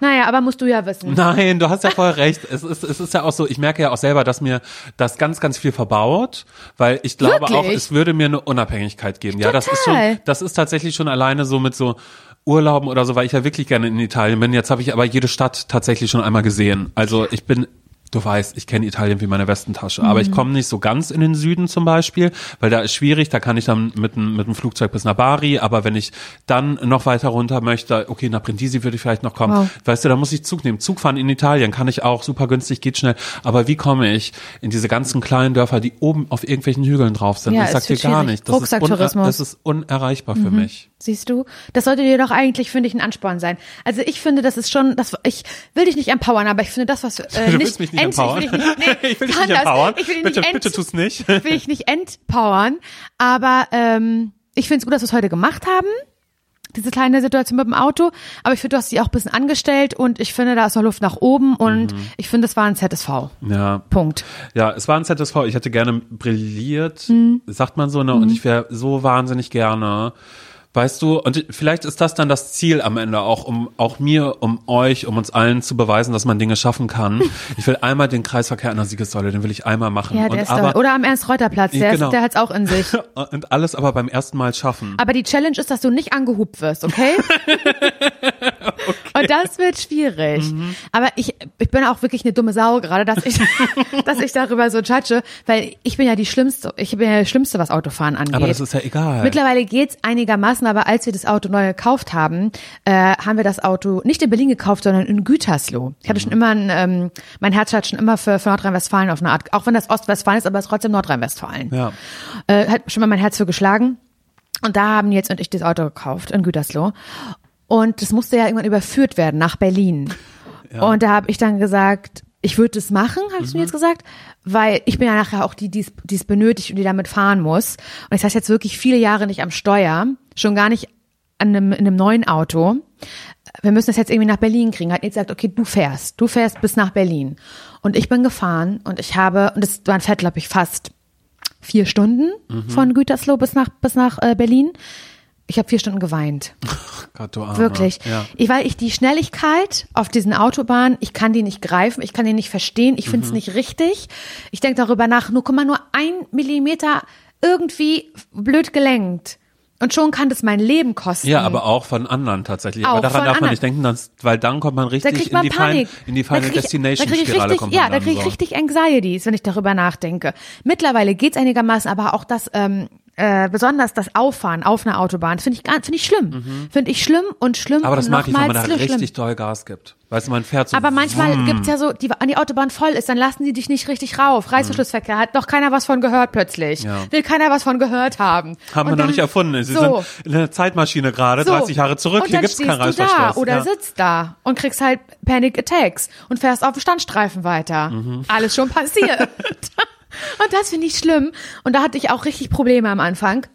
Naja, aber musst du ja wissen. Nein, du hast ja voll (laughs) recht. Es ist, es ist ja auch so, ich merke ja auch selber, dass mir das ganz, ganz viel verbaut, weil ich glaube Wirklich? auch, es würde mir eine Unabhängigkeit geben. Ja, das ist schon, Total. das ist tatsächlich schon alleine so mit so Urlauben oder so, weil ich ja wirklich gerne in Italien bin. Jetzt habe ich aber jede Stadt tatsächlich schon einmal gesehen. Also ich bin Du weißt, ich kenne Italien wie meine Westentasche, aber ich komme nicht so ganz in den Süden zum Beispiel, weil da ist schwierig, da kann ich dann mit, dem- mit dem Flugzeug bis nach Bari, aber wenn ich dann noch weiter runter möchte, okay, nach Brindisi würde ich vielleicht noch kommen, Wow. weißt du, da muss ich Zug nehmen. Zug fahren in Italien kann ich auch, super günstig, geht schnell, aber wie komme ich in diese ganzen kleinen Dörfer, die oben auf irgendwelchen Hügeln drauf sind? Ja, ich sag dir gar schwierig. nicht, das ist, das ist unerreichbar für mich. Siehst du? Das sollte dir doch eigentlich, finde ich, ein Ansporn sein. Also ich finde, das ist schon, das, ich will dich nicht empowern, aber ich finde das, was äh, (laughs) Du nicht, willst mich nicht ent- empowern? (laughs) Ich will, dich nicht, nee, Ich will dich nicht empowern. Ich will dich Bitte, nicht ent, bitte tu's nicht. (laughs) will ich nicht entpowern, aber ähm, ich finde es gut, dass wir es heute gemacht haben. Diese kleine Situation mit dem Auto, aber ich finde, du hast sie auch ein bisschen angestellt und ich finde, da ist noch Luft nach oben und Mhm. ich finde, es war ein ZSV. Ja, Punkt. Ja, es war ein ZSV. Ich hätte gerne brilliert, Mhm. sagt man so, ne? Und ich wäre so wahnsinnig gerne. Weißt du, und vielleicht ist das dann das Ziel am Ende auch, um auch mir, um euch, um uns allen zu beweisen, dass man Dinge schaffen kann. (laughs) Ich will einmal den Kreisverkehr an der Siegessäule, den will ich einmal machen. Ja, der und ist aber oder am Ernst-Reuter-Platz, der, Genau. ist, der hat's auch in sich. (laughs) und alles aber beim ersten Mal schaffen. Aber die Challenge ist, dass du nicht angehupt wirst, okay? (laughs) Und das wird schwierig. Mhm. Aber ich, ich bin auch wirklich eine dumme Sau gerade, dass ich, (laughs) dass ich darüber so judge, weil ich bin ja die Schlimmste. Ich bin ja die Schlimmste, was Autofahren angeht. Aber das ist ja egal. Mittlerweile geht's einigermaßen, aber als wir das Auto neu gekauft haben, äh, haben wir das Auto nicht in Berlin gekauft, sondern in Gütersloh. Ich hatte schon immer ein, ähm, mein Herz hat schon immer für, für Nordrhein-Westfalen auf eine Art, auch wenn das Ostwestfalen ist, aber es ist trotzdem Nordrhein-Westfalen Ja. äh, hat schon mal mein Herz für geschlagen. Und da haben Nils und ich das Auto gekauft in Gütersloh. Und das musste ja irgendwann überführt werden nach Berlin. Und da habe ich dann gesagt, ich würde das machen, habe ich Mhm. zu Nils gesagt, weil ich bin ja nachher auch die, die es benötigt und die damit fahren muss. Und ich saß jetzt wirklich viele Jahre nicht am Steuer, schon gar nicht an einem, in einem neuen Auto. Wir müssen das jetzt irgendwie nach Berlin kriegen. Hat Nils gesagt, okay, du fährst, du fährst bis nach Berlin. Und ich bin gefahren und ich habe, und das waren fährt, glaube ich, fast vier Stunden Mhm. von Gütersloh bis nach bis nach äh, Berlin. Ich habe vier Stunden geweint, (laughs) Gott, du Arme. wirklich. Ja. Ich, weil ich die Schnelligkeit auf diesen Autobahnen, ich kann die nicht greifen, ich kann die nicht verstehen, ich Mhm. finde es nicht richtig. Ich denke darüber nach, nur guck mal, nur ein Millimeter irgendwie blöd gelenkt. Und schon kann das mein Leben kosten. Ja, aber auch von anderen tatsächlich. Auch aber daran von darf man anderen. nicht denken, dass, weil dann kommt man richtig kriegt in man die, Final, Panik. in die Da Final Destination da krieg ich richtig, kommt Ja, man da kriege ich so. richtig Anxieties, wenn ich darüber nachdenke. Mittlerweile geht's einigermaßen, aber auch das, ähm, äh, besonders das Auffahren auf einer Autobahn, finde ich, finde ich schlimm. Finde ich schlimm und schlimm Mhm. Aber das mag ich, wenn man da nochmals schlimm. richtig doll Gas gibt. Weißt du, man fährt so. Aber manchmal gibt's ja so, die, an die Autobahn voll ist, dann lassen die dich nicht richtig rauf. Reißverschlussverkehr, hat noch keiner was von gehört plötzlich. Ja. Will keiner was von gehört haben. Haben wir noch nicht erfunden. Sie so. sind in einer Zeitmaschine gerade, So. 30 Jahre zurück. Und Hier gibt's keinen du da Reißverschluss. oder ja. sitzt da und kriegst halt Panic Attacks und fährst auf dem Standstreifen weiter. Mhm. Alles schon passiert. (laughs) und das finde ich schlimm. Und da hatte ich auch richtig Probleme am Anfang.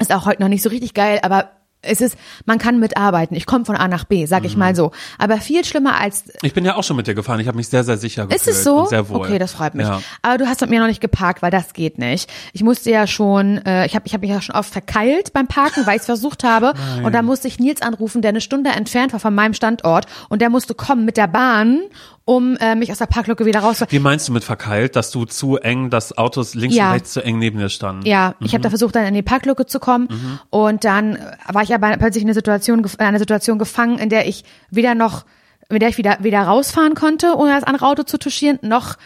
Ist auch heute noch nicht so richtig geil, aber es ist, man kann mitarbeiten. Ich komme von A nach B, sag ich Mhm. mal so. Aber viel schlimmer als Ich bin ja auch schon mit dir gefahren. Ich habe mich sehr, sehr sicher gefühlt. ist es so? Sehr wohl. Okay, das freut mich. Ja. Aber du hast mit mir noch nicht geparkt, weil das geht nicht. Ich musste ja schon, äh, ich habe ich hab mich ja schon oft verkeilt beim Parken, weil ich es versucht habe. (laughs) Und da musste ich Nils anrufen, der eine Stunde entfernt war von meinem Standort. Und der musste kommen mit der Bahn, um äh, mich aus der Parklücke wieder raus. Wie meinst du mit verkeilt, dass du zu eng, dass Autos links Ja. und rechts zu eng neben dir standen? Ja, ich habe da versucht, dann in die Parklücke zu kommen und dann war ich aber plötzlich in eine Situation, in einer Situation gefangen, in der ich weder noch, in der ich wieder, weder rausfahren konnte, ohne das andere Auto zu touchieren, noch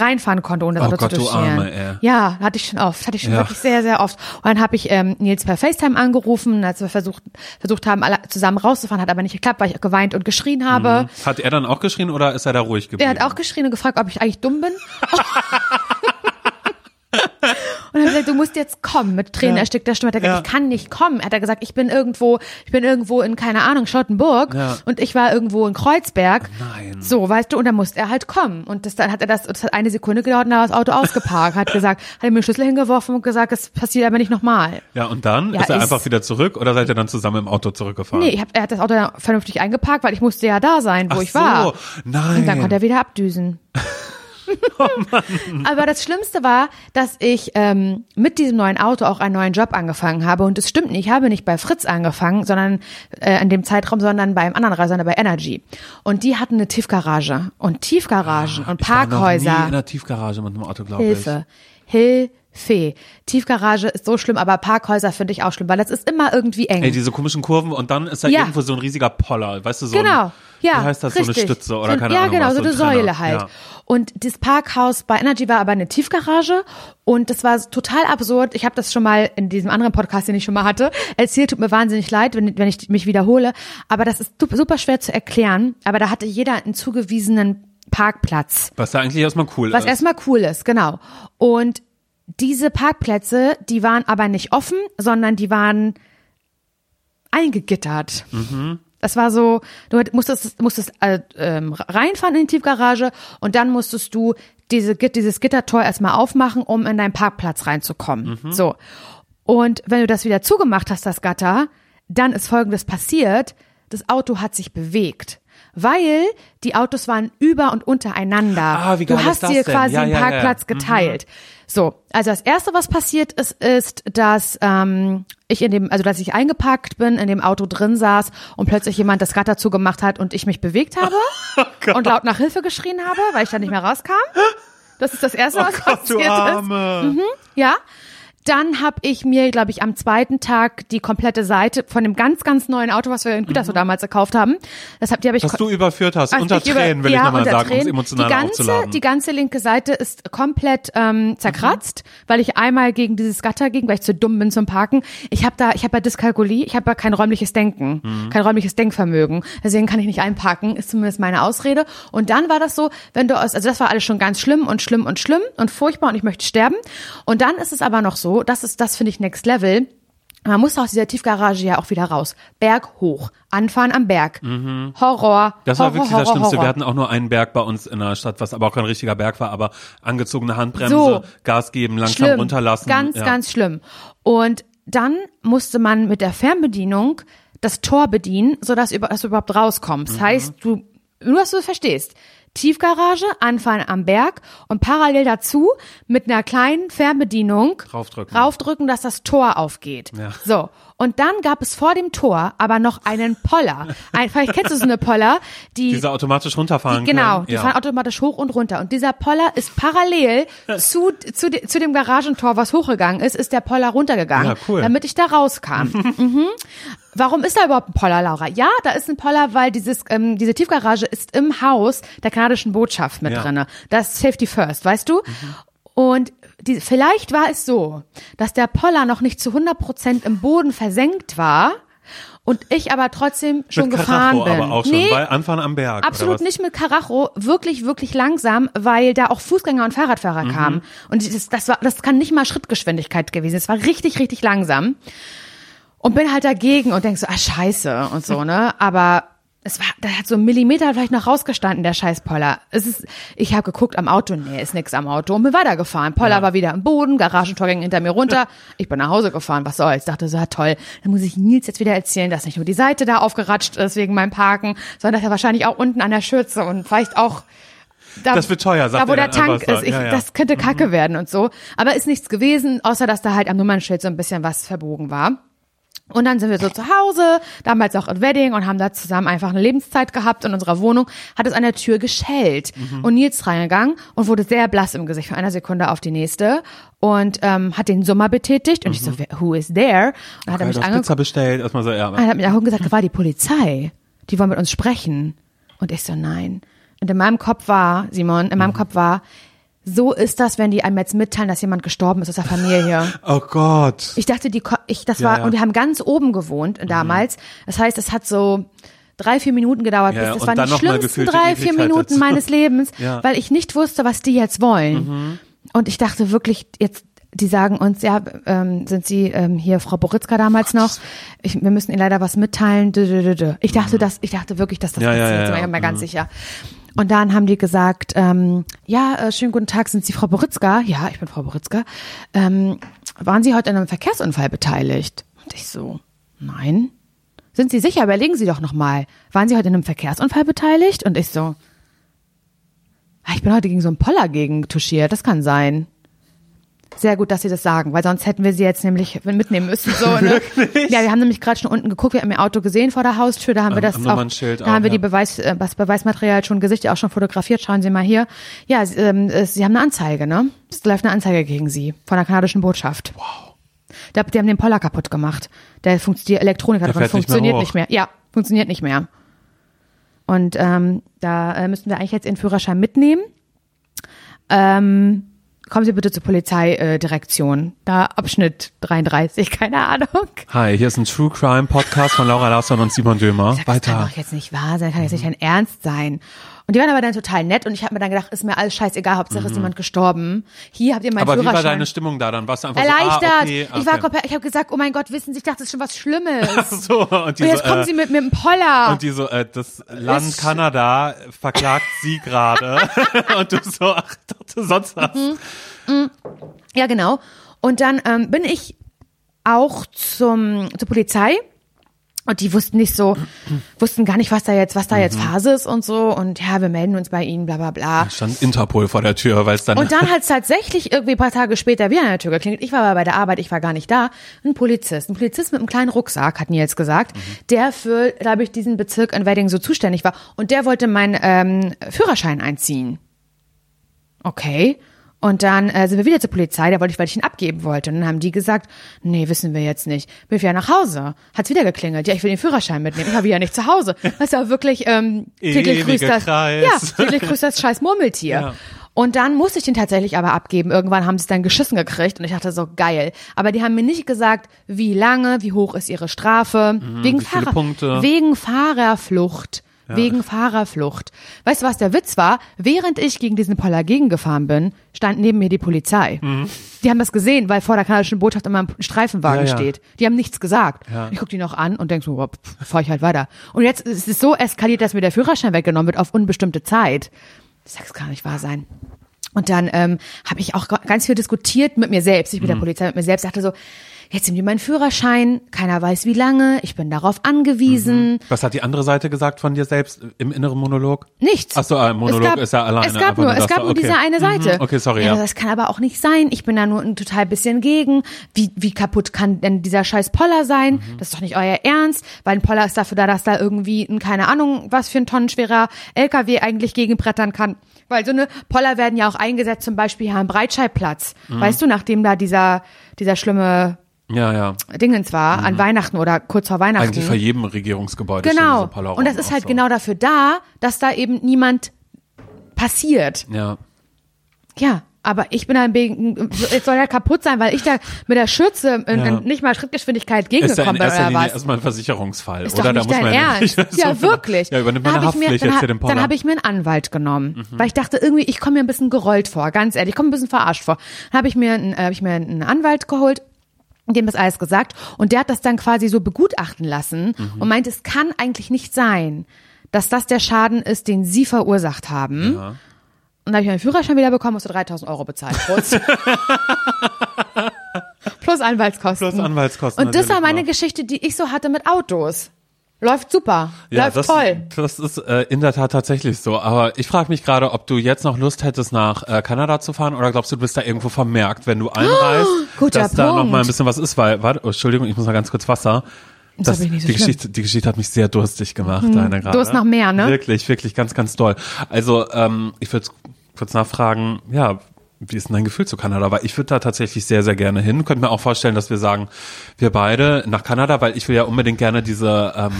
reinfahren konnte, ohne das Oh Auto Gott, zu du touchieren. Arme, ey. Ja, hatte ich schon oft, hatte ich schon Ja. wirklich sehr, sehr oft. Und dann habe ich ähm, Nils per FaceTime angerufen, als wir versucht, versucht haben, alle zusammen rauszufahren, hat aber nicht geklappt, weil ich geweint und geschrien habe. Hat er dann auch geschrien oder ist er da ruhig geblieben? Er hat auch geschrien und gefragt, ob ich eigentlich dumm bin. (laughs) (laughs) und habe hat gesagt, du musst jetzt kommen. Mit Tränen erstickter Stimme hat er gesagt, Ja. ich kann nicht kommen. Hat er gesagt, ich bin irgendwo, ich bin irgendwo in, keine Ahnung, Charlottenburg Ja. und ich war irgendwo in Kreuzberg. Nein. So, weißt du, und dann musste er halt kommen. Und das, dann hat er das, das hat eine Sekunde gedauert und dann war das Auto ausgeparkt. Hat gesagt, hat er mir den Schlüssel hingeworfen und gesagt, es passiert aber nicht nochmal. Ja, und dann Ja, ist er ist- einfach wieder zurück oder seid ihr dann zusammen im Auto zurückgefahren? Nee, ich hab, er hat das Auto vernünftig eingeparkt, weil ich musste ja da sein, wo Ach ich war. so, nein. Und dann konnte er wieder abdüsen. (laughs) (laughs) Oh Aber das Schlimmste war, dass ich ähm, mit diesem neuen Auto auch einen neuen Job angefangen habe. Und es stimmt nicht, ich habe nicht bei Fritz angefangen, sondern äh, in dem Zeitraum, sondern beim anderen Reiter, sondern bei Energy. Und die hatten eine Tiefgarage und Tiefgaragen und Ah, Ich war noch nie Parkhäuser. in der Tiefgarage mit einem Auto, glaube ich. Hilfe. Hilfe. Tiefgarage ist so schlimm, aber Parkhäuser finde ich auch schlimm, weil das ist immer irgendwie eng. Ey, diese komischen Kurven und dann ist da Ja. irgendwo so ein riesiger Poller, weißt du, so Genau, ein, ja. wie heißt das, richtig. so eine Stütze oder So- keine ja, Ahnung genau, was, so eine. Säule halt. Ja. Und das Parkhaus bei Energy war aber eine Tiefgarage und das war total absurd. Ich habe das schon mal in diesem anderen Podcast, den ich schon mal hatte, erzählt. Tut mir wahnsinnig leid, wenn, wenn ich mich wiederhole. Aber das ist super, schwer zu erklären. Aber da hatte jeder einen zugewiesenen Parkplatz. Was ja eigentlich erstmal cool Was ist. erstmal cool ist, genau. Und diese Parkplätze, die waren aber nicht offen, sondern die waren eingegittert. Das war so, du musstest, musstest äh, ähm, reinfahren in die Tiefgarage und dann musstest du diese, dieses Gittertor erstmal aufmachen, um in deinen Parkplatz reinzukommen. So. Und wenn du das wieder zugemacht hast, das Gatter, dann ist Folgendes passiert. Das Auto hat sich bewegt. Weil die Autos waren über und untereinander. Ah, wie geil du hast dir denn? quasi Ja, einen ja, ja, ja. Parkplatz geteilt. So, also das erste, was passiert ist, ist, dass ähm, ich in dem, also dass ich eingeparkt bin, in dem Auto drin saß und plötzlich jemand das Gatter zugemacht hat und ich mich bewegt (laughs) habe Oh und laut nach Hilfe geschrien habe, weil ich dann nicht mehr rauskam. Das ist das erste, was oh Gott, passiert ist. Arme. Ja. Dann habe ich mir, glaube ich, am zweiten Tag die komplette Seite von dem ganz, ganz neuen Auto, was wir in Gütersloh damals gekauft haben, das hab, die habe ich Was du überführt hast, also unter ich über- Tränen, will ja, ich nochmal sagen, um es Tränen. emotional die ganze, aufzuladen. Die ganze linke Seite ist komplett ähm, zerkratzt, weil ich einmal gegen dieses Gatter ging, weil ich zu dumm bin zum Parken. Ich habe da, ich habe ja Dyskalkulie, ich habe ja kein räumliches Denken, Mhm. kein räumliches Denkvermögen. Deswegen kann ich nicht einparken, ist zumindest meine Ausrede. Und dann war das so, wenn du aus, also das war alles schon ganz schlimm und schlimm und schlimm und furchtbar und ich möchte sterben. Und dann ist es aber noch so, das ist, das finde ich next level. Man muss aus dieser Tiefgarage ja auch wieder raus. Berg hoch. Anfahren am Berg. Horror. Mhm. Das war Horror, wirklich Horror, das Schlimmste. Horror. Wir hatten auch nur einen Berg bei uns in der Stadt, was aber auch kein richtiger Berg war, aber angezogene Handbremse, So. Gas geben, langsam schlimm. runterlassen. Ganz, ja. ganz schlimm. Und dann musste man mit der Fernbedienung das Tor bedienen, sodass über, dass du überhaupt rauskommst. Mhm. Das heißt, du, nur dass du es verstehst. Tiefgarage, Anfahren am Berg und parallel dazu mit einer kleinen Fernbedienung Raufdrücken. raufdrücken, dass das Tor aufgeht. Ja. So. Und dann gab es vor dem Tor aber noch einen Poller. Ein, vielleicht kennst du so eine Poller, die Diese automatisch runterfahren die, genau, können. die ja. fahren automatisch hoch und runter. Und dieser Poller ist parallel zu, zu, de, zu dem Garagentor, was hochgegangen ist, ist der Poller runtergegangen, Ja, cool. damit ich da rauskam. (laughs) mhm. Warum ist da überhaupt ein Poller, Laura? Ja, da ist ein Poller, weil dieses, ähm, diese Tiefgarage ist im Haus der kanadischen Botschaft mit Ja. drinne. Das ist Safety First, weißt du? Und die, vielleicht war es so, dass der Poller noch nicht zu 100 Prozent im Boden versenkt war und ich aber trotzdem schon Mit gefahren Karacho bin. aber auch schon, nee, weil Anfahren am Berg. Absolut nicht mit Karacho, wirklich, wirklich langsam, weil da auch Fußgänger und Fahrradfahrer Mhm. kamen. Und das, das war, das kann nicht mal Schrittgeschwindigkeit gewesen. Es war richtig, richtig langsam. Und bin halt dagegen und denk so, ah, scheiße und so, (laughs) ne? Aber es war, da hat so ein Millimeter vielleicht noch rausgestanden, der scheiß Poller. Es ist, ich habe geguckt am Auto, nee, ist nix am Auto und bin weitergefahren. Poller war wieder am Boden, Garagentor ging hinter mir runter. (laughs) Ich bin nach Hause gefahren, was soll's. Dachte so, ja toll, dann muss ich Nils jetzt wieder erzählen, dass nicht nur die Seite da aufgeratscht ist wegen meinem Parken, sondern dass er wahrscheinlich auch unten an der Schürze und vielleicht auch da, Das wird teuer, sagt da wo er der Tank ist. Ich, Ja, ja. Das könnte Kacke werden und so. Aber ist nichts gewesen, außer dass da halt am Nummernschild so ein bisschen was verbogen war. Und dann sind wir so zu Hause, damals auch im Wedding und haben da zusammen einfach eine Lebenszeit gehabt in unserer Wohnung, hat es an der Tür geschellt. Mhm. Und Nils reingegangen und wurde sehr blass im Gesicht von einer Sekunde auf die nächste und ähm, hat den Summer betätigt und ich so, wer- who is there? Und hat er mich angeguckt. Pizza bestellt, erstmal so, ja. Er hat mir auch gesagt, das war die Polizei. Die wollen mit uns sprechen. Und ich so, nein. Und in meinem Kopf war, Simon, in meinem Mhm. Kopf war, so ist das, wenn die einem jetzt mitteilen, dass jemand gestorben ist aus der Familie. (laughs) Oh Gott. Ich dachte, die, ich, das Ja, war, ja. und wir haben ganz oben gewohnt damals. Das heißt, es hat so drei, vier Minuten gedauert, Ja, das waren die schlimmsten drei, vier Ewigkeit Minuten dazu. meines Lebens. (laughs) Mhm. weil ich nicht wusste, was die jetzt wollen. Und ich dachte wirklich, jetzt, die sagen uns, ja, ähm, sind Sie ähm, hier Frau Boritzka damals noch? Ich, wir müssen Ihnen leider was mitteilen. Ich dachte, das, ich dachte wirklich, dass das Ja, ja, passiert. ja, Ich ja. bin mir ganz sicher. Und dann haben die gesagt, ähm, ja, äh, schönen guten Tag, sind Sie Frau Boritzka? Ja, ich bin Frau Boritzka. Ähm, waren Sie heute an einem Verkehrsunfall beteiligt? Und ich so, nein. Sind Sie sicher? Überlegen Sie doch nochmal. Waren Sie heute in einem Verkehrsunfall beteiligt? Und ich so, ah, ich bin heute gegen so einen Poller gegen touchiert. Das kann sein. Sehr gut, dass Sie das sagen, weil sonst hätten wir sie jetzt nämlich mitnehmen müssen. So, ne? (laughs) Ja, wir haben nämlich gerade schon unten geguckt, wir haben ihr Auto gesehen vor der Haustür, da haben wir das auch, da haben wir die Beweis, äh, das Beweismaterial schon gesichtet, auch schon fotografiert. Schauen Sie mal hier. Ja, Sie, ähm, Sie haben eine Anzeige, ne? Es läuft eine Anzeige gegen Sie von der kanadischen Botschaft. Wow. Die, die haben den Poller kaputt gemacht. Der funkt, die Elektronik Der davon fährt nicht mehr funktioniert nicht mehr. Ja, funktioniert nicht mehr. Und ähm, da äh, müssten wir eigentlich jetzt Ihren Führerschein mitnehmen. Ähm, kommen Sie bitte zur Polizeidirektion. Direktion. da Abschnitt 33, (laughs) keine Ahnung. Hi, hier ist ein True Crime Podcast von Laura Larsson und Simon Dömer. Das kann Weiter. doch jetzt nicht wahr sein, kann jetzt nicht dein Ernst sein. Und die waren aber dann total nett und ich habe mir dann gedacht, ist mir alles scheißegal, Hauptsache ist jemand gestorben. Hier habt ihr meinen Mhm. Aber wie Führerschein. war deine Stimmung da dann? Warst du einfach Erleichtert. so, ah, okay, okay. Ich war komplett, ich habe gesagt, oh mein Gott, wissen Sie, ich dachte, das ist schon was Schlimmes. (laughs) so, und, und die jetzt so, kommen äh, Sie mit, mit dem Poller. und die so, äh, das Land Ist- Kanada verklagt sie gerade. (laughs) (laughs) und du so, ach, dachte sonst was. Mhm. Ja, genau. Und dann ähm, bin ich auch zum, zur Polizei. Und die wussten nicht so, wussten gar nicht, was da jetzt, was da jetzt Mhm. Phase ist und so. Und ja, wir melden uns bei Ihnen, bla bla bla. Stand Interpol vor der Tür, weil es dann. Und dann hat es tatsächlich irgendwie ein paar Tage später wieder an der Tür geklingelt. Ich war aber bei der Arbeit, ich war gar nicht da. Ein Polizist, ein Polizist mit einem kleinen Rucksack, hat Nils gesagt, der für, glaube ich, diesen Bezirk in Wedding so zuständig war. Und der wollte meinen ähm, Führerschein einziehen. Okay. Und dann äh, sind wir wieder zur Polizei, da wollte ich, weil ich ihn abgeben wollte. Und dann haben die gesagt, nee, wissen wir jetzt nicht. Bin ich wieder nach Hause. Hat's wieder geklingelt. Ja, ich will den Führerschein mitnehmen. Ich war wieder nicht zu Hause. Das ist ja wirklich ähm, täglich grüßt das. Kreis. Ja, täglich grüßt das scheiß Murmeltier. Ja. Und dann musste ich den tatsächlich aber abgeben. Irgendwann haben sie es dann geschissen gekriegt und ich dachte so geil. Aber die haben mir nicht gesagt, wie lange, wie hoch ist ihre Strafe, wegen Mhm, viele Fahrer, wegen Fahrerflucht. Wegen Fahrerflucht. Weißt du, was der Witz war? Während ich gegen diesen Poller gegengefahren bin, stand neben mir die Polizei. Die haben das gesehen, weil vor der kanadischen Botschaft immer ein Streifenwagen Mhm. Ja, ja. steht. Die haben nichts gesagt. Ich guck die noch an und denk so, oh, fahr ich halt weiter. Und jetzt ist es so eskaliert, dass mir der Führerschein weggenommen wird auf unbestimmte Zeit. Das kann gar nicht wahr sein. Und dann ähm, habe ich auch ga- ganz viel diskutiert mit mir selbst, ich mit Mhm. der Polizei, mit mir selbst, dachte so, jetzt nimm dir meinen Führerschein, keiner weiß wie lange, ich bin darauf angewiesen. was hat die andere Seite gesagt von dir selbst im inneren Monolog? Nichts. Ach so, ein Monolog gab, ist ja alleine. Es gab nur, es gab nur okay. diese eine Seite. Mhm, Okay, sorry, ja. ja. Das kann aber auch nicht sein. Ich bin da nur ein total bisschen gegen. Wie, wie kaputt kann denn dieser scheiß Poller sein? Mhm. Das ist doch nicht euer Ernst, weil ein Poller ist dafür da, dass da irgendwie ein, keine Ahnung, was für ein tonnenschwerer LKW eigentlich gegenbrettern kann. Weil so eine Poller werden ja auch eingesetzt, zum Beispiel hier am Breitscheidplatz. Mhm. Weißt du, nachdem da dieser, dieser schlimme Ja, ja. Dingens war, an Weihnachten oder kurz vor Weihnachten. Mhm. Eigentlich vor jedem Regierungsgebäude Genau. Und das ist halt so. genau dafür da, dass da eben niemand passiert. Ja. Ja, aber ich bin dann wegen, jetzt soll er kaputt sein, weil ich da mit der Schürze in, Ja. in nicht mal Schrittgeschwindigkeit gegengekommen bin oder was. erstmal ein Versicherungsfall, Ist oder? da muss dein man (laughs) ja Ernst. nicht- Ja, wirklich. Ja, übernimmt man eine mir- Haftpflicht jetzt für den Poller. Dann habe ich mir einen Anwalt genommen, Mhm. weil ich dachte irgendwie, ich komme mir ein bisschen gerollt vor, ganz ehrlich, ich komme ein bisschen verarscht vor. Dann habe ich mir, einen- äh, hab ich mir einen Anwalt geholt, dem das alles gesagt und der hat das dann quasi so begutachten lassen Mhm. und meint, es kann eigentlich nicht sein, dass das der Schaden ist, den sie verursacht haben. Ja. Und dann habe ich meinen Führerschein wieder bekommen, musste 3000 Euro bezahlen. (laughs) Plus, Anwaltskosten. Plus Anwaltskosten Und das war meine. Geschichte, die ich so hatte mit Autos. Läuft super. Ja, Läuft das, toll. das ist äh, in der Tat tatsächlich so. Aber ich frage mich gerade, ob du jetzt noch Lust hättest, nach äh, Kanada zu fahren oder glaubst du, du bist da irgendwo vermerkt, wenn du einreist, (gasps) guter dass da noch Punkt. mal ein bisschen was ist, weil, warte, oh, Entschuldigung, ich muss mal ganz kurz Wasser. Das nicht so die, schlimm. Geschichte, die Geschichte hat mich sehr durstig gemacht, deine gerade. Durst nach mehr, ne? Wirklich, wirklich, ganz, ganz doll. Also, ähm, ich würde kurz nachfragen, ja, wie ist denn dein Gefühl zu Kanada? Weil ich würde da tatsächlich sehr, sehr gerne hin. Könnte mir auch vorstellen, dass wir sagen, wir beide nach Kanada, weil ich will ja unbedingt gerne diese ähm,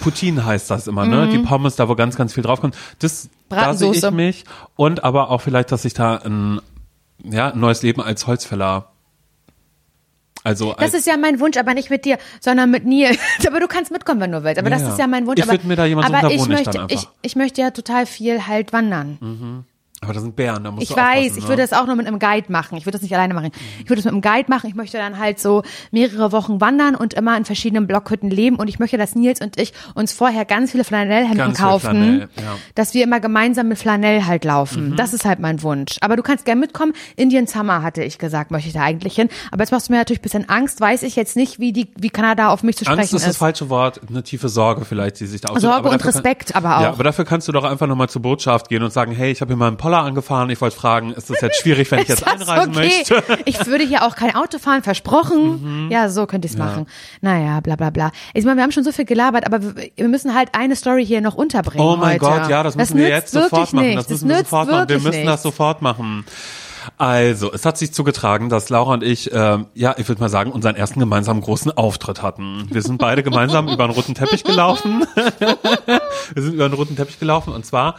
Poutine heißt das immer, ne? Die Pommes, da wo ganz, ganz viel draufkommt. Das, da sehe ich mich. Und aber auch vielleicht, dass ich da ein, ja, ein neues Leben als Holzfäller. Also als, Das ist ja mein Wunsch, aber nicht mit dir, sondern mit Nils. (laughs) aber du kannst mitkommen, wenn du willst. Aber Ja, das ist ja mein Wunsch. Ich aber, würd mir da jemanden aber da ich möchte, ich, ich möchte ja total viel halt wandern. Aber da sind Bären, da musst Ich du weiß, ich ne? würde das auch nur mit einem Guide machen. Ich würde das nicht alleine machen. Ich würde das mit einem Guide machen. Ich möchte dann halt so mehrere Wochen wandern und immer in verschiedenen Blockhütten leben. Und ich möchte, dass Nils und ich uns vorher ganz viele Flanellhemden Ganz viel kaufen, Flanell, ja. Mhm. dass wir immer gemeinsam mit Flanell halt laufen. Das ist halt mein Wunsch. Aber du kannst gerne mitkommen. Indian Summer hatte ich gesagt, möchte ich da eigentlich hin. Aber jetzt machst du mir natürlich ein bisschen Angst. Weiß ich jetzt nicht, wie die, wie Kanada auf mich zu sprechen Angst ist das falsche Wort, eine tiefe Sorge vielleicht, die sich da ausdrückt. Sorge Aber und Respekt aber Ja, auch. aber dafür kannst du doch einfach nochmal zur Botschaft gehen und sagen, hey, ich habe hier mal einen Poller angefahren, ich wollte fragen, ist das jetzt schwierig, wenn ich jetzt das einreisen okay? möchte? Ich würde hier auch kein Auto fahren, versprochen. Ja, so könnte ich es machen. Naja, bla bla bla. Ich meine, wir haben schon so viel gelabert, aber wir müssen halt eine Story hier noch unterbringen Oh mein heute. Gott, ja, das müssen wir jetzt sofort machen. Nichts. Das müssen wir sofort machen. Wir müssen das nichts. sofort machen. Also, es hat sich zugetragen, dass Laura und ich, ähm, ja, ich würde mal sagen, unseren ersten gemeinsamen großen Auftritt hatten. Wir sind beide gemeinsam über einen roten Teppich gelaufen. (laughs) wir sind über einen roten Teppich gelaufen und zwar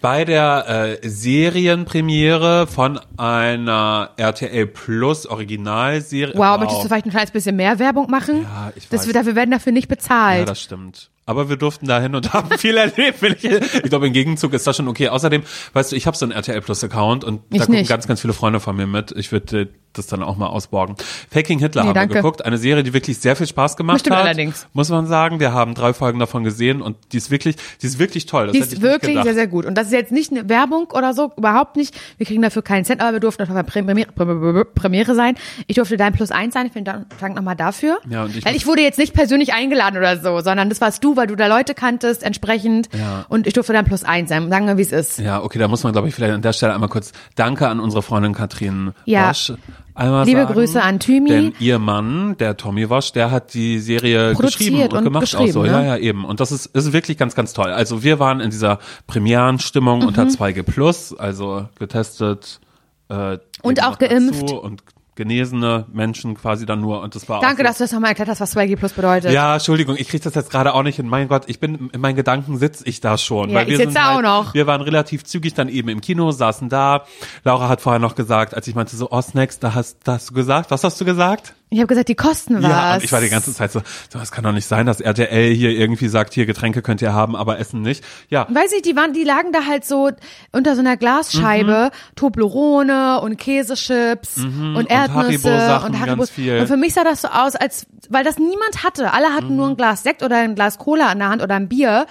bei der äh, Serienpremiere von einer RTL Plus Originalserie. Wow, möchtest du vielleicht ein kleines bisschen mehr Werbung machen? Ja, ich Das weiß. wir, dafür werden dafür nicht Ja, bezahlt. das stimmt. Aber wir durften dahin und (laughs) haben viel erlebt. Ich, ich glaube, im Gegenzug ist das schon okay. Außerdem, weißt du, ich habe so einen RTL Plus Account und Ich da gucken nicht. ganz, ganz viele Freunde von mir mit. Ich würde das dann auch mal ausborgen. Faking Hitler Nee, haben danke. wir geguckt. Eine Serie, die wirklich sehr viel Spaß gemacht Stimmt hat. allerdings. Muss man sagen. Wir haben drei Folgen davon gesehen und die ist wirklich, die ist wirklich toll. Das Die ist wirklich sehr, sehr gut. Und das ist jetzt nicht eine Werbung oder so, überhaupt nicht. Wir kriegen dafür keinen Cent, aber wir durften auf der Premiere, Premiere sein. Ich durfte dein Plus eins sein. Vielen Dank nochmal dafür. Ja, und ich weil ich wurde jetzt nicht persönlich eingeladen oder so, sondern das warst du, weil du da Leute kanntest, entsprechend. Ja. Und ich durfte dein Plus eins sein. Sagen wir, wie es ist. Ja, okay, da muss man, glaube ich, vielleicht an der Stelle einmal kurz Danke an unsere Freundin Katrin Ja. Wosch einmal Liebe sagen. Grüße an Thymi. Denn ihr Mann, der Tommy Wosch, der hat die Serie geschrieben und, und gemacht auch geschrieben, so. ne? Ja, ja, eben. Und das ist, ist wirklich ganz, ganz toll. Also wir waren in dieser Premierenstimmung Mhm. unter 2G Plus, also getestet äh, Und auch geimpft. Und genesene Menschen quasi dann nur und das war Danke, auch so, dass du das nochmal erklärt hast, was 2G Plus bedeutet. ja, Entschuldigung, ich kriege das jetzt gerade auch nicht hin. Mein Gott, ich bin in meinen Gedanken sitze ich da schon. Ja, weil ich wir sitze sind da halt, auch noch. Wir waren relativ zügig dann eben im Kino, saßen da. Laura hat vorher noch gesagt, als ich meinte so, oh Snacks, da hast, da hast du gesagt, was hast du gesagt? Ich habe gesagt, die kosten was. Ja, und ich war die ganze Zeit so, so, es kann doch nicht sein, dass RTL hier irgendwie sagt, hier Getränke könnt ihr haben, aber Essen nicht. Ja, Weiß ich, die waren, die lagen da halt so unter so einer Glasscheibe, Mhm. Toblerone und Käsechips und Erdnüsse und Haribo. ganz viel. Und für mich sah das so aus, als, weil das niemand hatte. Alle hatten Mhm. nur ein Glas Sekt oder ein Glas Cola in der Hand oder ein Bier.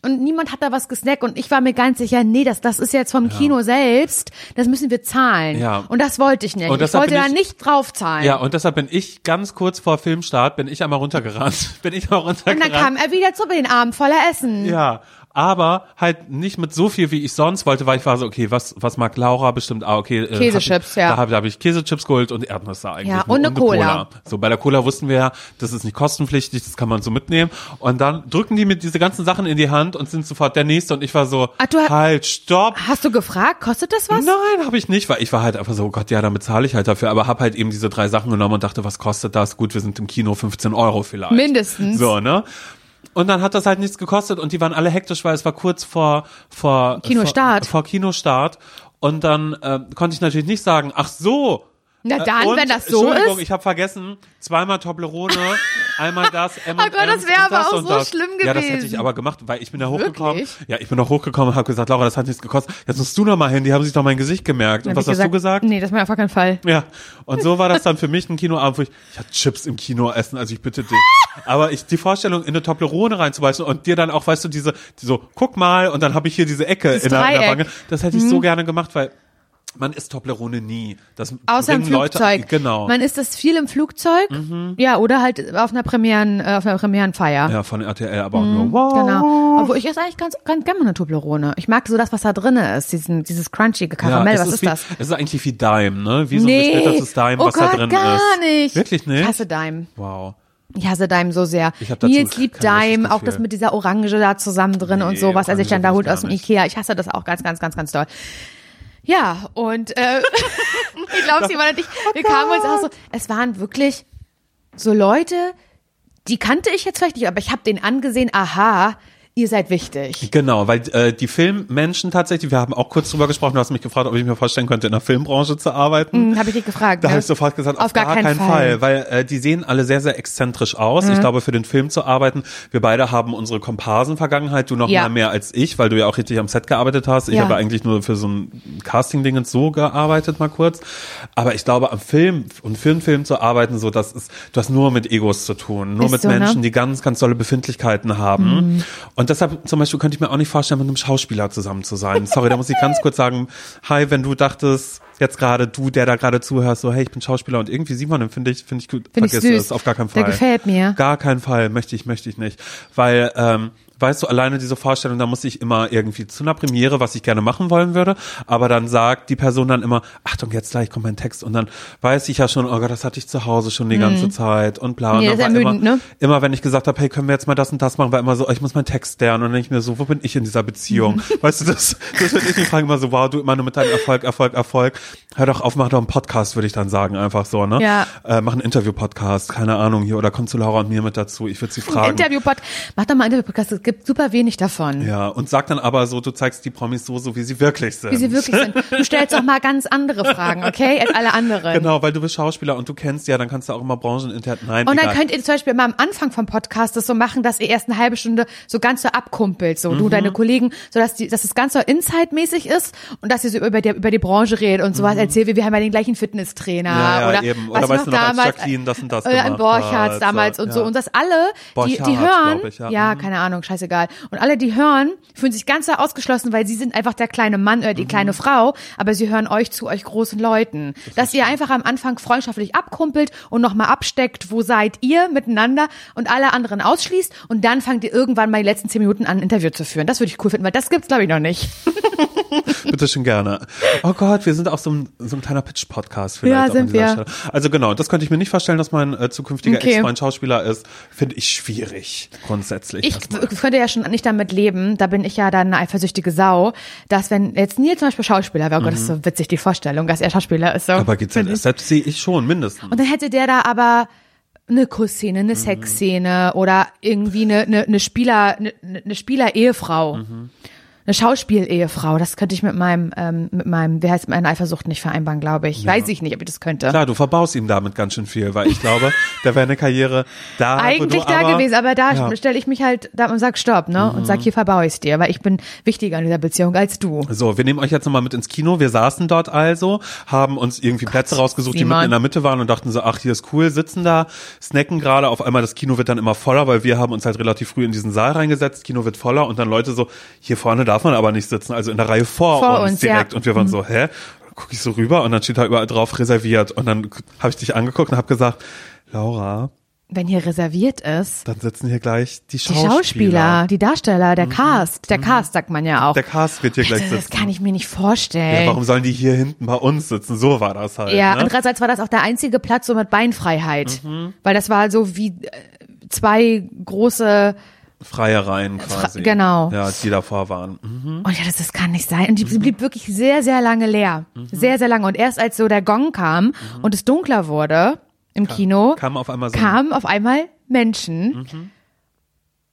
Und niemand hat da was gesnackt und ich war mir ganz sicher, nee, das, das ist jetzt vom Kino selbst, das müssen wir zahlen. Ja. Und das wollte ich nicht. Und Ich wollte bin da ich- nicht draufzahlen. ja, und deshalb bin ich ganz kurz vor Filmstart, bin ich einmal runtergerannt. (laughs) bin ich mal und dann runtergerannt. kam er wieder zu den Abend voller Essen. Ja, aber halt nicht mit so viel, wie ich sonst wollte, weil ich war so, okay, was, was mag Laura bestimmt? Ah, okay. äh, Käsechips, ja. Da habe hab ich Käsechips geholt und Erdnüsse eigentlich. Ja, und eine Cola. So, bei der Cola wussten wir ja, das ist nicht kostenpflichtig, das kann man so mitnehmen. Und dann drücken die mir diese ganzen Sachen in die Hand und sind sofort der Nächste und ich war so, Ach, du ha- halt, stopp. Hast du gefragt, kostet das was? Nein, habe ich nicht, weil ich war halt einfach so, oh Gott, ja, dann bezahle ich halt dafür, aber habe halt eben diese drei Sachen genommen und dachte, was kostet das? Gut, wir sind im Kino 15 Euro vielleicht. Mindestens. So, ne? Und dann hat das halt nichts gekostet und die waren alle hektisch, weil es war kurz vor vor Kinostart. Vor, vor Kinostart und dann äh, konnte ich natürlich nicht sagen, ach so. Na Äh, dann, und, wenn das so Entschuldigung, ist. ich habe vergessen, zweimal Toblerone, einmal das, (laughs) M Oh Gott, das wäre aber auch so das. schlimm Ja, das hätte gewesen. ich aber gemacht, weil ich bin da hochgekommen. Wirklich? Ja, ich bin da hochgekommen und habe gesagt, Laura, das hat nichts gekostet. Jetzt musst du noch mal hin, die haben sich doch mein Gesicht gemerkt. Und was hast du gesagt? Nee, das war auf gar keinen Fall. Ja, und so war das dann für mich ein Kinoabend, wo ich, ich hatte Chips im Kino essen, also ich bitte dich. Aber ich, die Vorstellung, in eine Toblerone reinzubeißen und dir dann auch, weißt du, diese, die so, guck mal, und dann habe ich hier diese Ecke in der, in der. Mhm. Wange, das hätte ich so gerne gemacht, weil man isst Toblerone nie. Das Außer im bringen Leute, Flugzeug. genau. Mhm. Man isst das viel im Flugzeug. Ja, oder halt auf einer Premieren, äh, auf einer Premierenfeier. ja, von RTL, aber auch nur, wow. Genau. Obwohl ich esse eigentlich ganz, ganz gerne eine Toblerone. Ich mag so das, was da drin ist. Diesen, dieses crunchy Karamell. es was ist wie, das? Es ist eigentlich wie Dime, ne? Wie so ein Nee. gesplittertes Dime, oh was Gott, da drin gar ist. nicht. Wirklich nicht? Ich hasse Dime. Wow. Ich hasse Dime so sehr. Ich hab dazu Nils liebt Dime, auch das mit dieser Orange da zusammen drin und Nee, so, was er sich dann da holt aus dem gar. Ikea. Ich hasse das auch ganz, ganz, ganz, ganz doll. Ja, und äh, (laughs) ich glaube, sie waren und ich, wir kamen uns auch so, es waren wirklich so Leute, die kannte ich jetzt vielleicht nicht, aber ich habe denen angesehen, aha, ihr seid wichtig. Genau, weil äh, die Filmmenschen tatsächlich, wir haben auch kurz drüber gesprochen, du hast mich gefragt, ob ich mir vorstellen könnte, in der Filmbranche zu arbeiten. Hm, habe ich dich gefragt. Da ne? habe ich sofort gesagt, auf, Auf gar gar, keinen keinen Fall. Fall, weil äh, die sehen alle sehr, sehr exzentrisch aus. Mhm. Ich glaube, für den Film zu arbeiten, wir beide haben unsere Komparsen-Vergangenheit, du noch Ja. mal mehr als ich, weil du ja auch richtig am Set gearbeitet hast. Ich Ja. habe eigentlich nur für so ein Casting-Ding so gearbeitet, mal kurz. Aber ich glaube, am Film und für einen Film zu arbeiten, so das ist, du hast nur mit Egos zu tun, nur Ist mit so, ne? Menschen, die ganz, ganz tolle Befindlichkeiten haben. Und deshalb zum Beispiel könnte ich mir auch nicht vorstellen, mit einem Schauspieler zusammen zu sein. Sorry, da muss ich ganz kurz sagen, hi, wenn du dachtest, jetzt gerade du, der da gerade zuhörst, so, hey, ich bin Schauspieler und irgendwie Simon, den finde ich, finde ich gut, Find ich vergiss süß. es, auf gar keinen Fall. Der gefällt mir. Gar keinen Fall, möchte ich, möchte ich nicht. Weil, ähm, weißt du, alleine diese Vorstellung, da muss ich immer irgendwie zu einer Premiere, was ich gerne machen wollen würde, aber dann sagt die Person dann immer, Achtung, jetzt gleich kommt mein Text und dann weiß ich ja schon, oh Gott, das hatte ich zu Hause schon die ganze Zeit und bla. Und Mhm. Ja, dann ermüdend, immer, ne? immer wenn ich gesagt habe, hey, können wir jetzt mal das und das machen, war immer so, oh, ich muss meinen Text lernen und dann ich mir so, wo bin ich in dieser Beziehung? Mhm. (laughs) Weißt du, das, das würde ich mich fragen immer so, wow, du immer nur mit deinem Erfolg, Erfolg, Erfolg. Hör doch auf, mach doch einen Podcast, würde ich dann sagen, einfach so, ne? Ja. Äh, mach einen Interview-Podcast, keine Ahnung hier, oder komm zu Laura und mir mit dazu, ich würde sie fragen. Interview-Pod. Mach doch mal einen Interview-Podcast. Es gibt super wenig davon. Ja, und sag dann aber so, du zeigst die Promis so, so wie sie wirklich sind. Wie sie wirklich sind. Du stellst auch mal ganz andere Fragen, okay? Als alle anderen. Genau, weil du bist Schauspieler und du kennst ja, dann kannst du auch immer Branchenintern. Nein, Und dann egal. könnt ihr zum Beispiel immer am Anfang vom Podcast das so machen, dass ihr erst eine halbe Stunde so ganz so abkumpelt, so Mhm. du deine Kollegen, so dass die, dass es ganz so Inside-mäßig ist und dass ihr so über die, über die Branche redet und sowas erzählt, wie wir haben ja den gleichen Fitnesstrainer Mhm. Ja, ja, oder eben. was Oder weißt noch du noch, als damals, Jacqueline das und das oder an gemacht Borchardt hat, damals so, und so ja. und das alle, die, die Borchardt, hören, ich, ja. ja, Mhm. keine Ahnung, scheißegal. Und alle, die hören, fühlen sich ganz so ausgeschlossen, weil sie sind einfach der kleine Mann oder die Mhm. kleine Frau, aber sie hören euch zu, euch großen Leuten. Dass ihr einfach am Anfang freundschaftlich abkumpelt und nochmal absteckt, wo seid ihr miteinander und alle anderen ausschließt und dann fangt ihr irgendwann mal die letzten zehn Minuten an, ein Interview zu führen. Das würde ich cool finden, weil das gibt's glaube ich noch nicht. (laughs) (laughs) Bitte schön gerne. Oh Gott, wir sind auch so ein, so ein kleiner Pitch-Podcast vielleicht. Ja, sind wir. Stelle. Also genau, das könnte ich mir nicht vorstellen, dass mein äh, zukünftiger Okay. Ex-Freund Schauspieler ist. Finde ich schwierig, grundsätzlich. Ich könnte ja schon nicht damit leben, da bin ich ja dann eine eifersüchtige Sau, dass wenn jetzt Nils zum Beispiel Schauspieler wäre, oh Gott, das ist so witzig, die Vorstellung, dass er Schauspieler ist. So. Mhm. Aber GZSZ sehe ich schon, mindestens. Und dann hätte der da aber eine Kussszene, Mhm. eine Sexszene oder irgendwie eine, eine, eine Spieler, eine, eine Spieler-Ehefrau. Mhm. Eine Schauspiel-Ehefrau, das könnte ich mit meinem, ähm, mit meinem, wie heißt meine Eifersucht nicht vereinbaren, glaube ich. Weiß ich nicht, ob ich das könnte. Klar, du verbaust ihm damit ganz schön viel, weil ich glaube, (laughs) da wäre eine Karriere da. Eigentlich da aber, gewesen, aber da Ja. Mhm. stelle ich mich halt da und sag Stopp, ne? Und sag, hier verbaue ich dir, weil ich bin wichtiger in dieser Beziehung als du. So, wir nehmen euch jetzt nochmal mit ins Kino. Wir saßen dort also, haben uns irgendwie Plätze rausgesucht, die Simon. mitten in der Mitte waren und dachten so, ach, hier ist cool, sitzen da, snacken gerade. Auf einmal das Kino wird dann immer voller, weil wir haben uns halt relativ früh in diesen Saal reingesetzt. Kino wird voller und dann Leute so, hier vorne darf man aber nicht sitzen, also in der Reihe vor, Vor uns, uns, ja. direkt. Und wir waren so, hä? Guck ich so rüber und dann steht da überall drauf reserviert. Und dann habe ich dich angeguckt und habe gesagt, Laura, Wenn hier reserviert ist, dann sitzen hier gleich die die Schauspieler. Schauspieler, die Darsteller, der Cast, der Cast sagt man ja auch. Mhm. Der Cast wird hier gleich Also, das sitzen. kann ich mir nicht vorstellen. ja, warum sollen die hier hinten bei uns sitzen? So war das halt. Ja, ne? andererseits war das auch der einzige Platz so mit Beinfreiheit. Mhm. Weil das war so wie äh, zwei große, freie Reihen quasi. genau. Ja, die davor waren. Mhm. und ja, das, das kann nicht sein. Und die sie blieb wirklich sehr, sehr lange leer. Sehr, sehr lange. Und erst als so der Gong kam und es dunkler wurde im Kino, Kam auf einmal so. kamen auf einmal Menschen.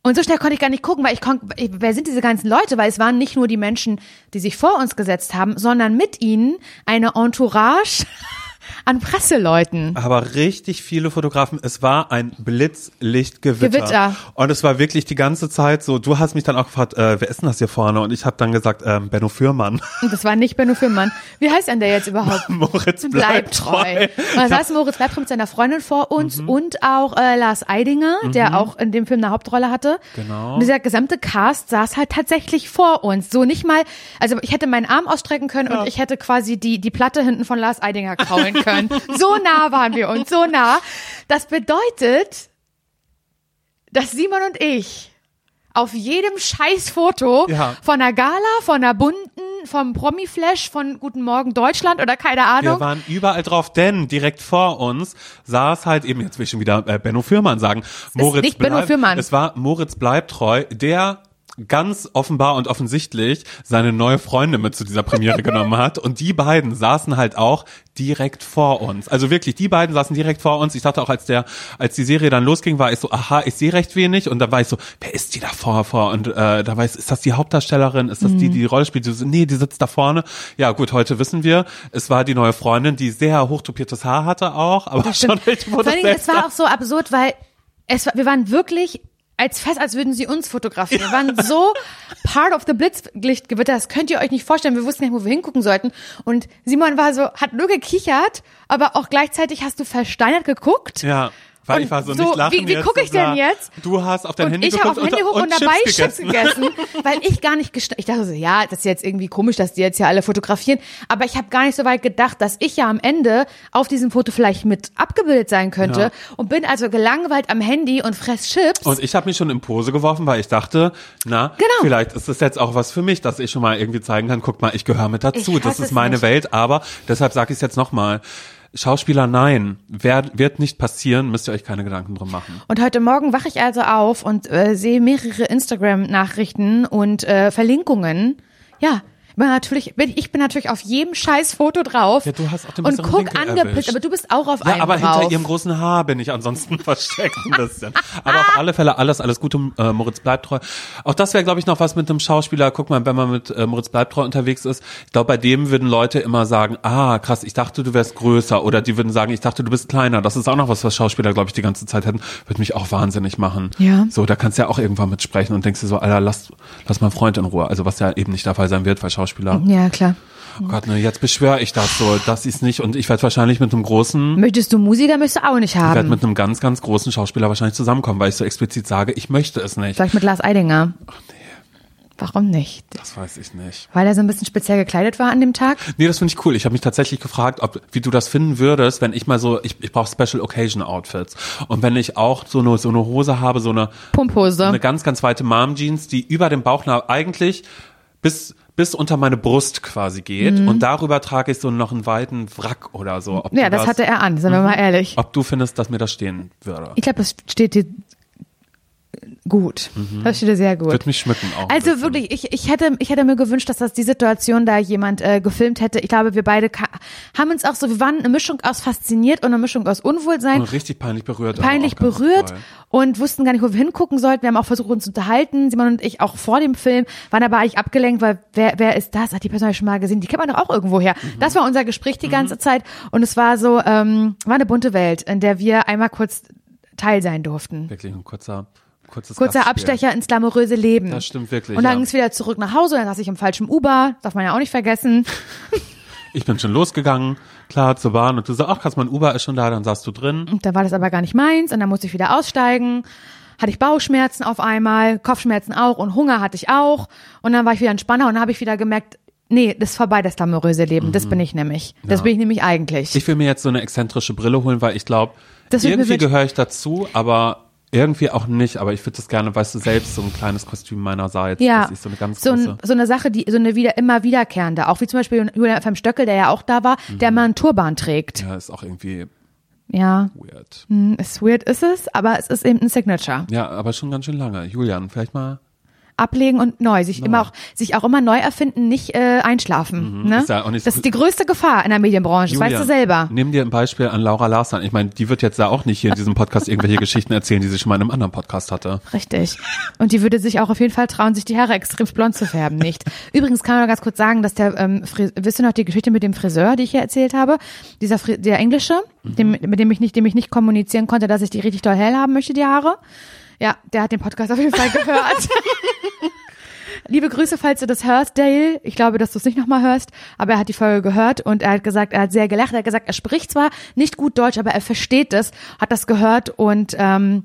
Und so schnell konnte ich gar nicht gucken, weil ich konnte, wer sind diese ganzen Leute? Weil es waren nicht nur die Menschen, die sich vor uns gesetzt haben, sondern mit ihnen eine Entourage an Presseleuten. aber richtig viele Fotografen. Es war ein Blitzlichtgewitter. Gewitter. Und es war wirklich die ganze Zeit so. Du hast mich dann auch gefragt, äh, wer ist denn das hier vorne? Und ich habe dann gesagt, ähm, Benno Fürmann. Und das war nicht Benno Fürmann. Wie heißt denn der jetzt überhaupt? (laughs) Moritz Bleibt treu. Das heißt, Moritz bleibt treu mit seiner Freundin vor uns und auch äh, Lars Eidinger, der auch in dem Film eine Hauptrolle hatte. Genau. Und dieser gesamte Cast saß halt tatsächlich vor uns. So nicht mal, also ich hätte meinen Arm ausstrecken können und ich hätte quasi die, die Platte hinten von Lars Eidinger kraulen (laughs) können. So nah waren wir uns, so nah. Das bedeutet, dass Simon und ich auf jedem Scheißfoto Ja. von der Gala, von der bunten, vom Promi-Flash, von Guten Morgen Deutschland oder keine Wir Ahnung. waren überall drauf, denn direkt vor uns saß halt eben, jetzt will ich schon wieder äh, Benno Fürmann sagen, Moritz nicht Benno bleibt, Fürmann. es war Moritz bleibt treu, der ganz offenbar und offensichtlich seine neue Freundin mit zu dieser Premiere (laughs) genommen hat. Und die beiden saßen halt auch direkt vor uns. Also wirklich, die beiden saßen direkt vor uns. Ich dachte auch, als der, als die Serie dann losging, war ich so, aha, ich sehe recht wenig. Und da war ich so, wer ist die da vor? vor? Und äh, da war ich, ist das die Hauptdarstellerin? Ist das die, die die Rolle spielt? Die so, nee, die sitzt da vorne. Ja gut, heute wissen wir, es war die neue Freundin, die sehr hochtopiertes Haar hatte auch, aber schon echt Vor Dingen, es war auch so absurd, weil es war, wir waren wirklich als fest, als würden sie uns fotografieren. Wir waren so part of the Blitzlichtgewitter, das könnt ihr euch nicht vorstellen. Wir wussten nicht, wo wir hingucken sollten. Und Simon war so, hat nur gekichert, aber auch gleichzeitig hast du versteinert geguckt. Ja. Weil ich war so, so, nicht lachen wie- wie jetzt, guck ich denn jetzt? Du hast auf dein und Handy ich habe auf geguckt Handy und, hoch und, und dabei Chips gegessen. weil ich gar nicht gesta- ich dachte so, ja, das ist jetzt irgendwie komisch, dass die jetzt hier alle fotografieren, aber ich habe gar nicht so weit gedacht, dass ich ja am Ende auf diesem Foto vielleicht mit abgebildet sein könnte Ja. und bin also gelangweilt am Handy und fress Chips. Und ich habe mich schon in Pose geworfen, weil ich dachte, na, Genau. vielleicht ist das jetzt auch was für mich, dass ich schon mal irgendwie zeigen kann, guck mal, ich gehöre mit dazu. Das ist meine nicht. Welt, aber deshalb sage ich es jetzt nochmal. Schauspieler, nein, wer, wird nicht passieren, müsst ihr euch keine Gedanken drum machen. Und heute Morgen wache ich also auf und äh, sehe mehrere Instagram-Nachrichten und äh, Verlinkungen. Ja, bin natürlich, bin, ich bin natürlich auf jedem scheiß Foto drauf. Ja, du hast auch den Und guck Winkel angepisst, erwischt. aber du bist auch auf Ja, einem aber drauf. hinter ihrem großen Haar bin ich ansonsten (laughs) versteckt ein bisschen. (laughs) Aber auf alle Fälle alles, alles Gute, äh, Moritz bleibt treu. Auch das wäre, glaube ich, noch was mit einem Schauspieler. Guck mal, wenn man mit äh, Moritz bleibt treu unterwegs ist, ich glaube, bei dem würden Leute immer sagen, ah, krass, ich dachte, du wärst größer. Oder die würden sagen, ich dachte, du bist kleiner. Das ist auch noch was, was Schauspieler, glaube ich, die ganze Zeit hätten. Würde mich auch wahnsinnig machen. Ja. So, da kannst du ja auch irgendwann mitsprechen und denkst dir so, Alter, lass, lass mein Freund in Ruhe. Also was ja eben nicht der Fall sein wird, weil Schauspieler, Ja, klar. oh Gott, ne, jetzt beschwöre ich das so, das ist nicht. Und ich werde wahrscheinlich mit einem großen Möchtest du Musiker, möchtest du auch nicht ich werde haben. mit einem ganz, ganz großen Schauspieler wahrscheinlich zusammenkommen, weil ich so explizit sage, ich möchte es nicht. Vielleicht mit Lars Eidinger. Warum nicht? Das weiß ich nicht. Weil er so ein bisschen speziell gekleidet war an dem Tag? Nee, das finde ich cool. Ich habe mich tatsächlich gefragt, ob wie du das finden würdest, wenn ich mal so, ich, ich brauche Special Occasion Outfits. Und wenn ich auch so eine, so eine Hose habe, so eine, Pumphose. eine ganz, ganz weite Mom Jeans, die über dem Bauchnabel eigentlich bis bis unter meine Brust quasi geht und darüber trage ich so noch einen weiten Wrack oder so. Mhm. ja, du das hatte er an, sind wir mal ehrlich. Ob du findest, dass mir das stehen würde. Ich glaube, das steht dir gut. Das steht dir sehr gut. Wird mich schmücken auch. Also wirklich, ich, ich hätte, ich hätte mir gewünscht, dass das die Situation da jemand äh, gefilmt hätte. Ich glaube, wir beide haben uns auch so, wir waren eine Mischung aus fasziniert und eine Mischung aus Unwohlsein, Und richtig peinlich berührt. peinlich berührt toll. und wussten gar nicht, wo wir hingucken sollten. Wir haben auch versucht, uns zu unterhalten. Simon und ich auch vor dem Film waren aber eigentlich abgelenkt, weil wer, wer ist das? Hat die Person schon mal gesehen? Die kennt man doch auch irgendwo her. Mhm. Das war unser Gespräch die ganze Zeit und es war so, ähm, war eine bunte Welt, in der wir einmal kurz Teil sein durften. Wirklich ein kurzer, kurzes Kurzer Gastspiel. Abstecher ins glamouröse Leben. Das stimmt wirklich, Und dann ja. ging es wieder zurück nach Hause, dann saß ich im falschen Uber, darf man ja auch nicht vergessen. (laughs) Ich bin schon losgegangen, klar, zur Bahn und du sagst, ach krass, mein Uber ist schon da, dann saßt du drin. Und da war das aber gar nicht meins und dann musste ich wieder aussteigen. Hatte ich Bauchschmerzen auf einmal, Kopfschmerzen auch und Hunger hatte ich auch. Und dann war ich wieder entspannt und dann habe ich wieder gemerkt, nee, das ist vorbei, das glamouröse Leben. Das bin ich nämlich. Das Ja. bin ich nämlich eigentlich. Ich will mir jetzt so eine exzentrische Brille holen, weil ich glaube, irgendwie gehöre ich dazu, aber irgendwie auch nicht. Aber ich würde das gerne, weißt du, selbst so ein kleines Kostüm meinerseits. ja, so eine ganz so, große. ein, so eine Sache, die so eine wieder immer wiederkehrende, auch wie zum Beispiel Julian FM Stöckel, der ja auch da war, der Mhm. mal einen Turban trägt. ja, ist auch irgendwie Ja, weird. hm, ist weird ist es, aber es ist eben ein Signature. Ja, aber schon ganz schön lange. Julian, vielleicht mal. Ablegen und neu, sich immer auch sich auch immer neu erfinden, nicht äh, einschlafen. Ne? Mhm. Ist ja das ist die größte Gefahr in der Medienbranche, das weißt du selber. Nimm dir ein Beispiel an Laura Larsan. Ich meine, die wird jetzt da auch nicht hier in diesem Podcast irgendwelche Geschichten erzählen, die sie schon mal in einem anderen Podcast hatte. Richtig. Und die würde sich auch auf jeden Fall trauen, sich die Haare extrem blond zu färben, nicht? Übrigens kann man noch ganz kurz sagen, dass der, ähm, Fris wisst ihr noch die Geschichte mit dem Friseur, die ich hier erzählt habe? Dieser Fri der Englische, Mhm. dem, mit dem ich nicht, dem ich nicht kommunizieren konnte, dass ich die richtig doll hell haben möchte, die Haare. Ja, der hat den Podcast auf jeden Fall gehört. (laughs) Liebe Grüße, falls du das hörst, Dale. Ich glaube, dass du es nicht nochmal hörst, aber er hat die Folge gehört und er hat gesagt, er hat sehr gelacht. Er hat gesagt, er spricht zwar nicht gut Deutsch, aber er versteht es, hat das gehört und ähm,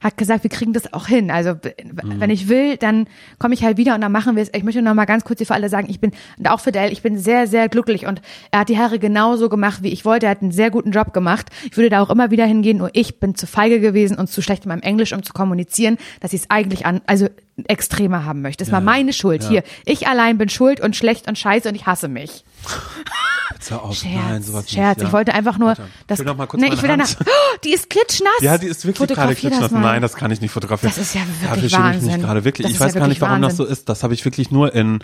hat gesagt, wir kriegen das auch hin. Also w- wenn ich will, dann komme ich halt wieder und dann machen wir es. Ich möchte noch mal ganz kurz hier für alle sagen, ich bin und auch für Dale, ich bin sehr, sehr glücklich und er hat die Haare genauso gemacht, wie ich wollte. Er hat einen sehr guten Job gemacht. Ich würde da auch immer wieder hingehen, nur ich bin zu feige gewesen und zu schlecht in meinem Englisch, um zu kommunizieren, dass ich es eigentlich an, also extremer haben möchte. Das war meine Schuld. ja. Hier, ich allein bin schuld und schlecht und scheiße und ich hasse mich. (laughs) Auf. Scherz, Nein, sowas nicht, Scherz. ja. Ich wollte einfach nur, Warte. das, Ich will noch mal kurz nee, ich will danach, oh, die ist klitschnass. Ja, die ist wirklich gerade das klitschnass. mal. Nein, das kann ich nicht fotografieren. Das ist ja wirklich Dafür schäme ich mich Wahnsinn. gerade wirklich. Das ich ist ja weiß gar nicht, warum das so Wahnsinn. ist. Das habe ich wirklich nur in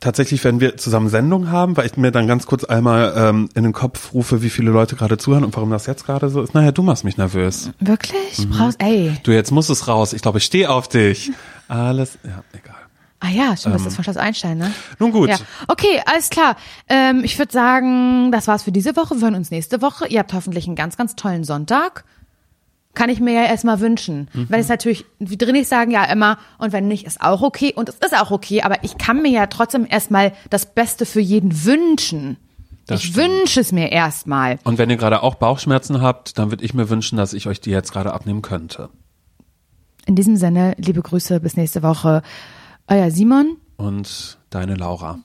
tatsächlich, wenn wir zusammen Sendung haben, weil ich mir dann ganz kurz einmal ähm, in den Kopf rufe, wie viele Leute gerade zuhören und warum das jetzt gerade so ist. Naja, du machst mich nervös. Wirklich? Mhm. Brauchst, ey. Du, jetzt muss es raus. Ich glaube, ich stehe auf dich. Alles, ja, egal. Ah ja, stimmt, das ist von Schloss Einstein, ne? Ähm. Nun gut. Ja. Okay, alles klar. Ähm, ich würde sagen, das war's für diese Woche. Wir hören uns nächste Woche. Ihr habt hoffentlich einen ganz, ganz tollen Sonntag. Kann ich mir ja erstmal wünschen. Mhm. Weil es natürlich, wie drin ich sagen ja immer, und wenn nicht, ist auch okay. Und es ist auch okay, aber ich kann mir ja trotzdem erstmal das Beste für jeden wünschen. Das ich wünsche es mir erstmal. Und wenn ihr gerade auch Bauchschmerzen habt, dann würde ich mir wünschen, dass ich euch die jetzt gerade abnehmen könnte. In diesem Sinne, liebe Grüße, bis nächste Woche. Euer Simon. Und deine Laura.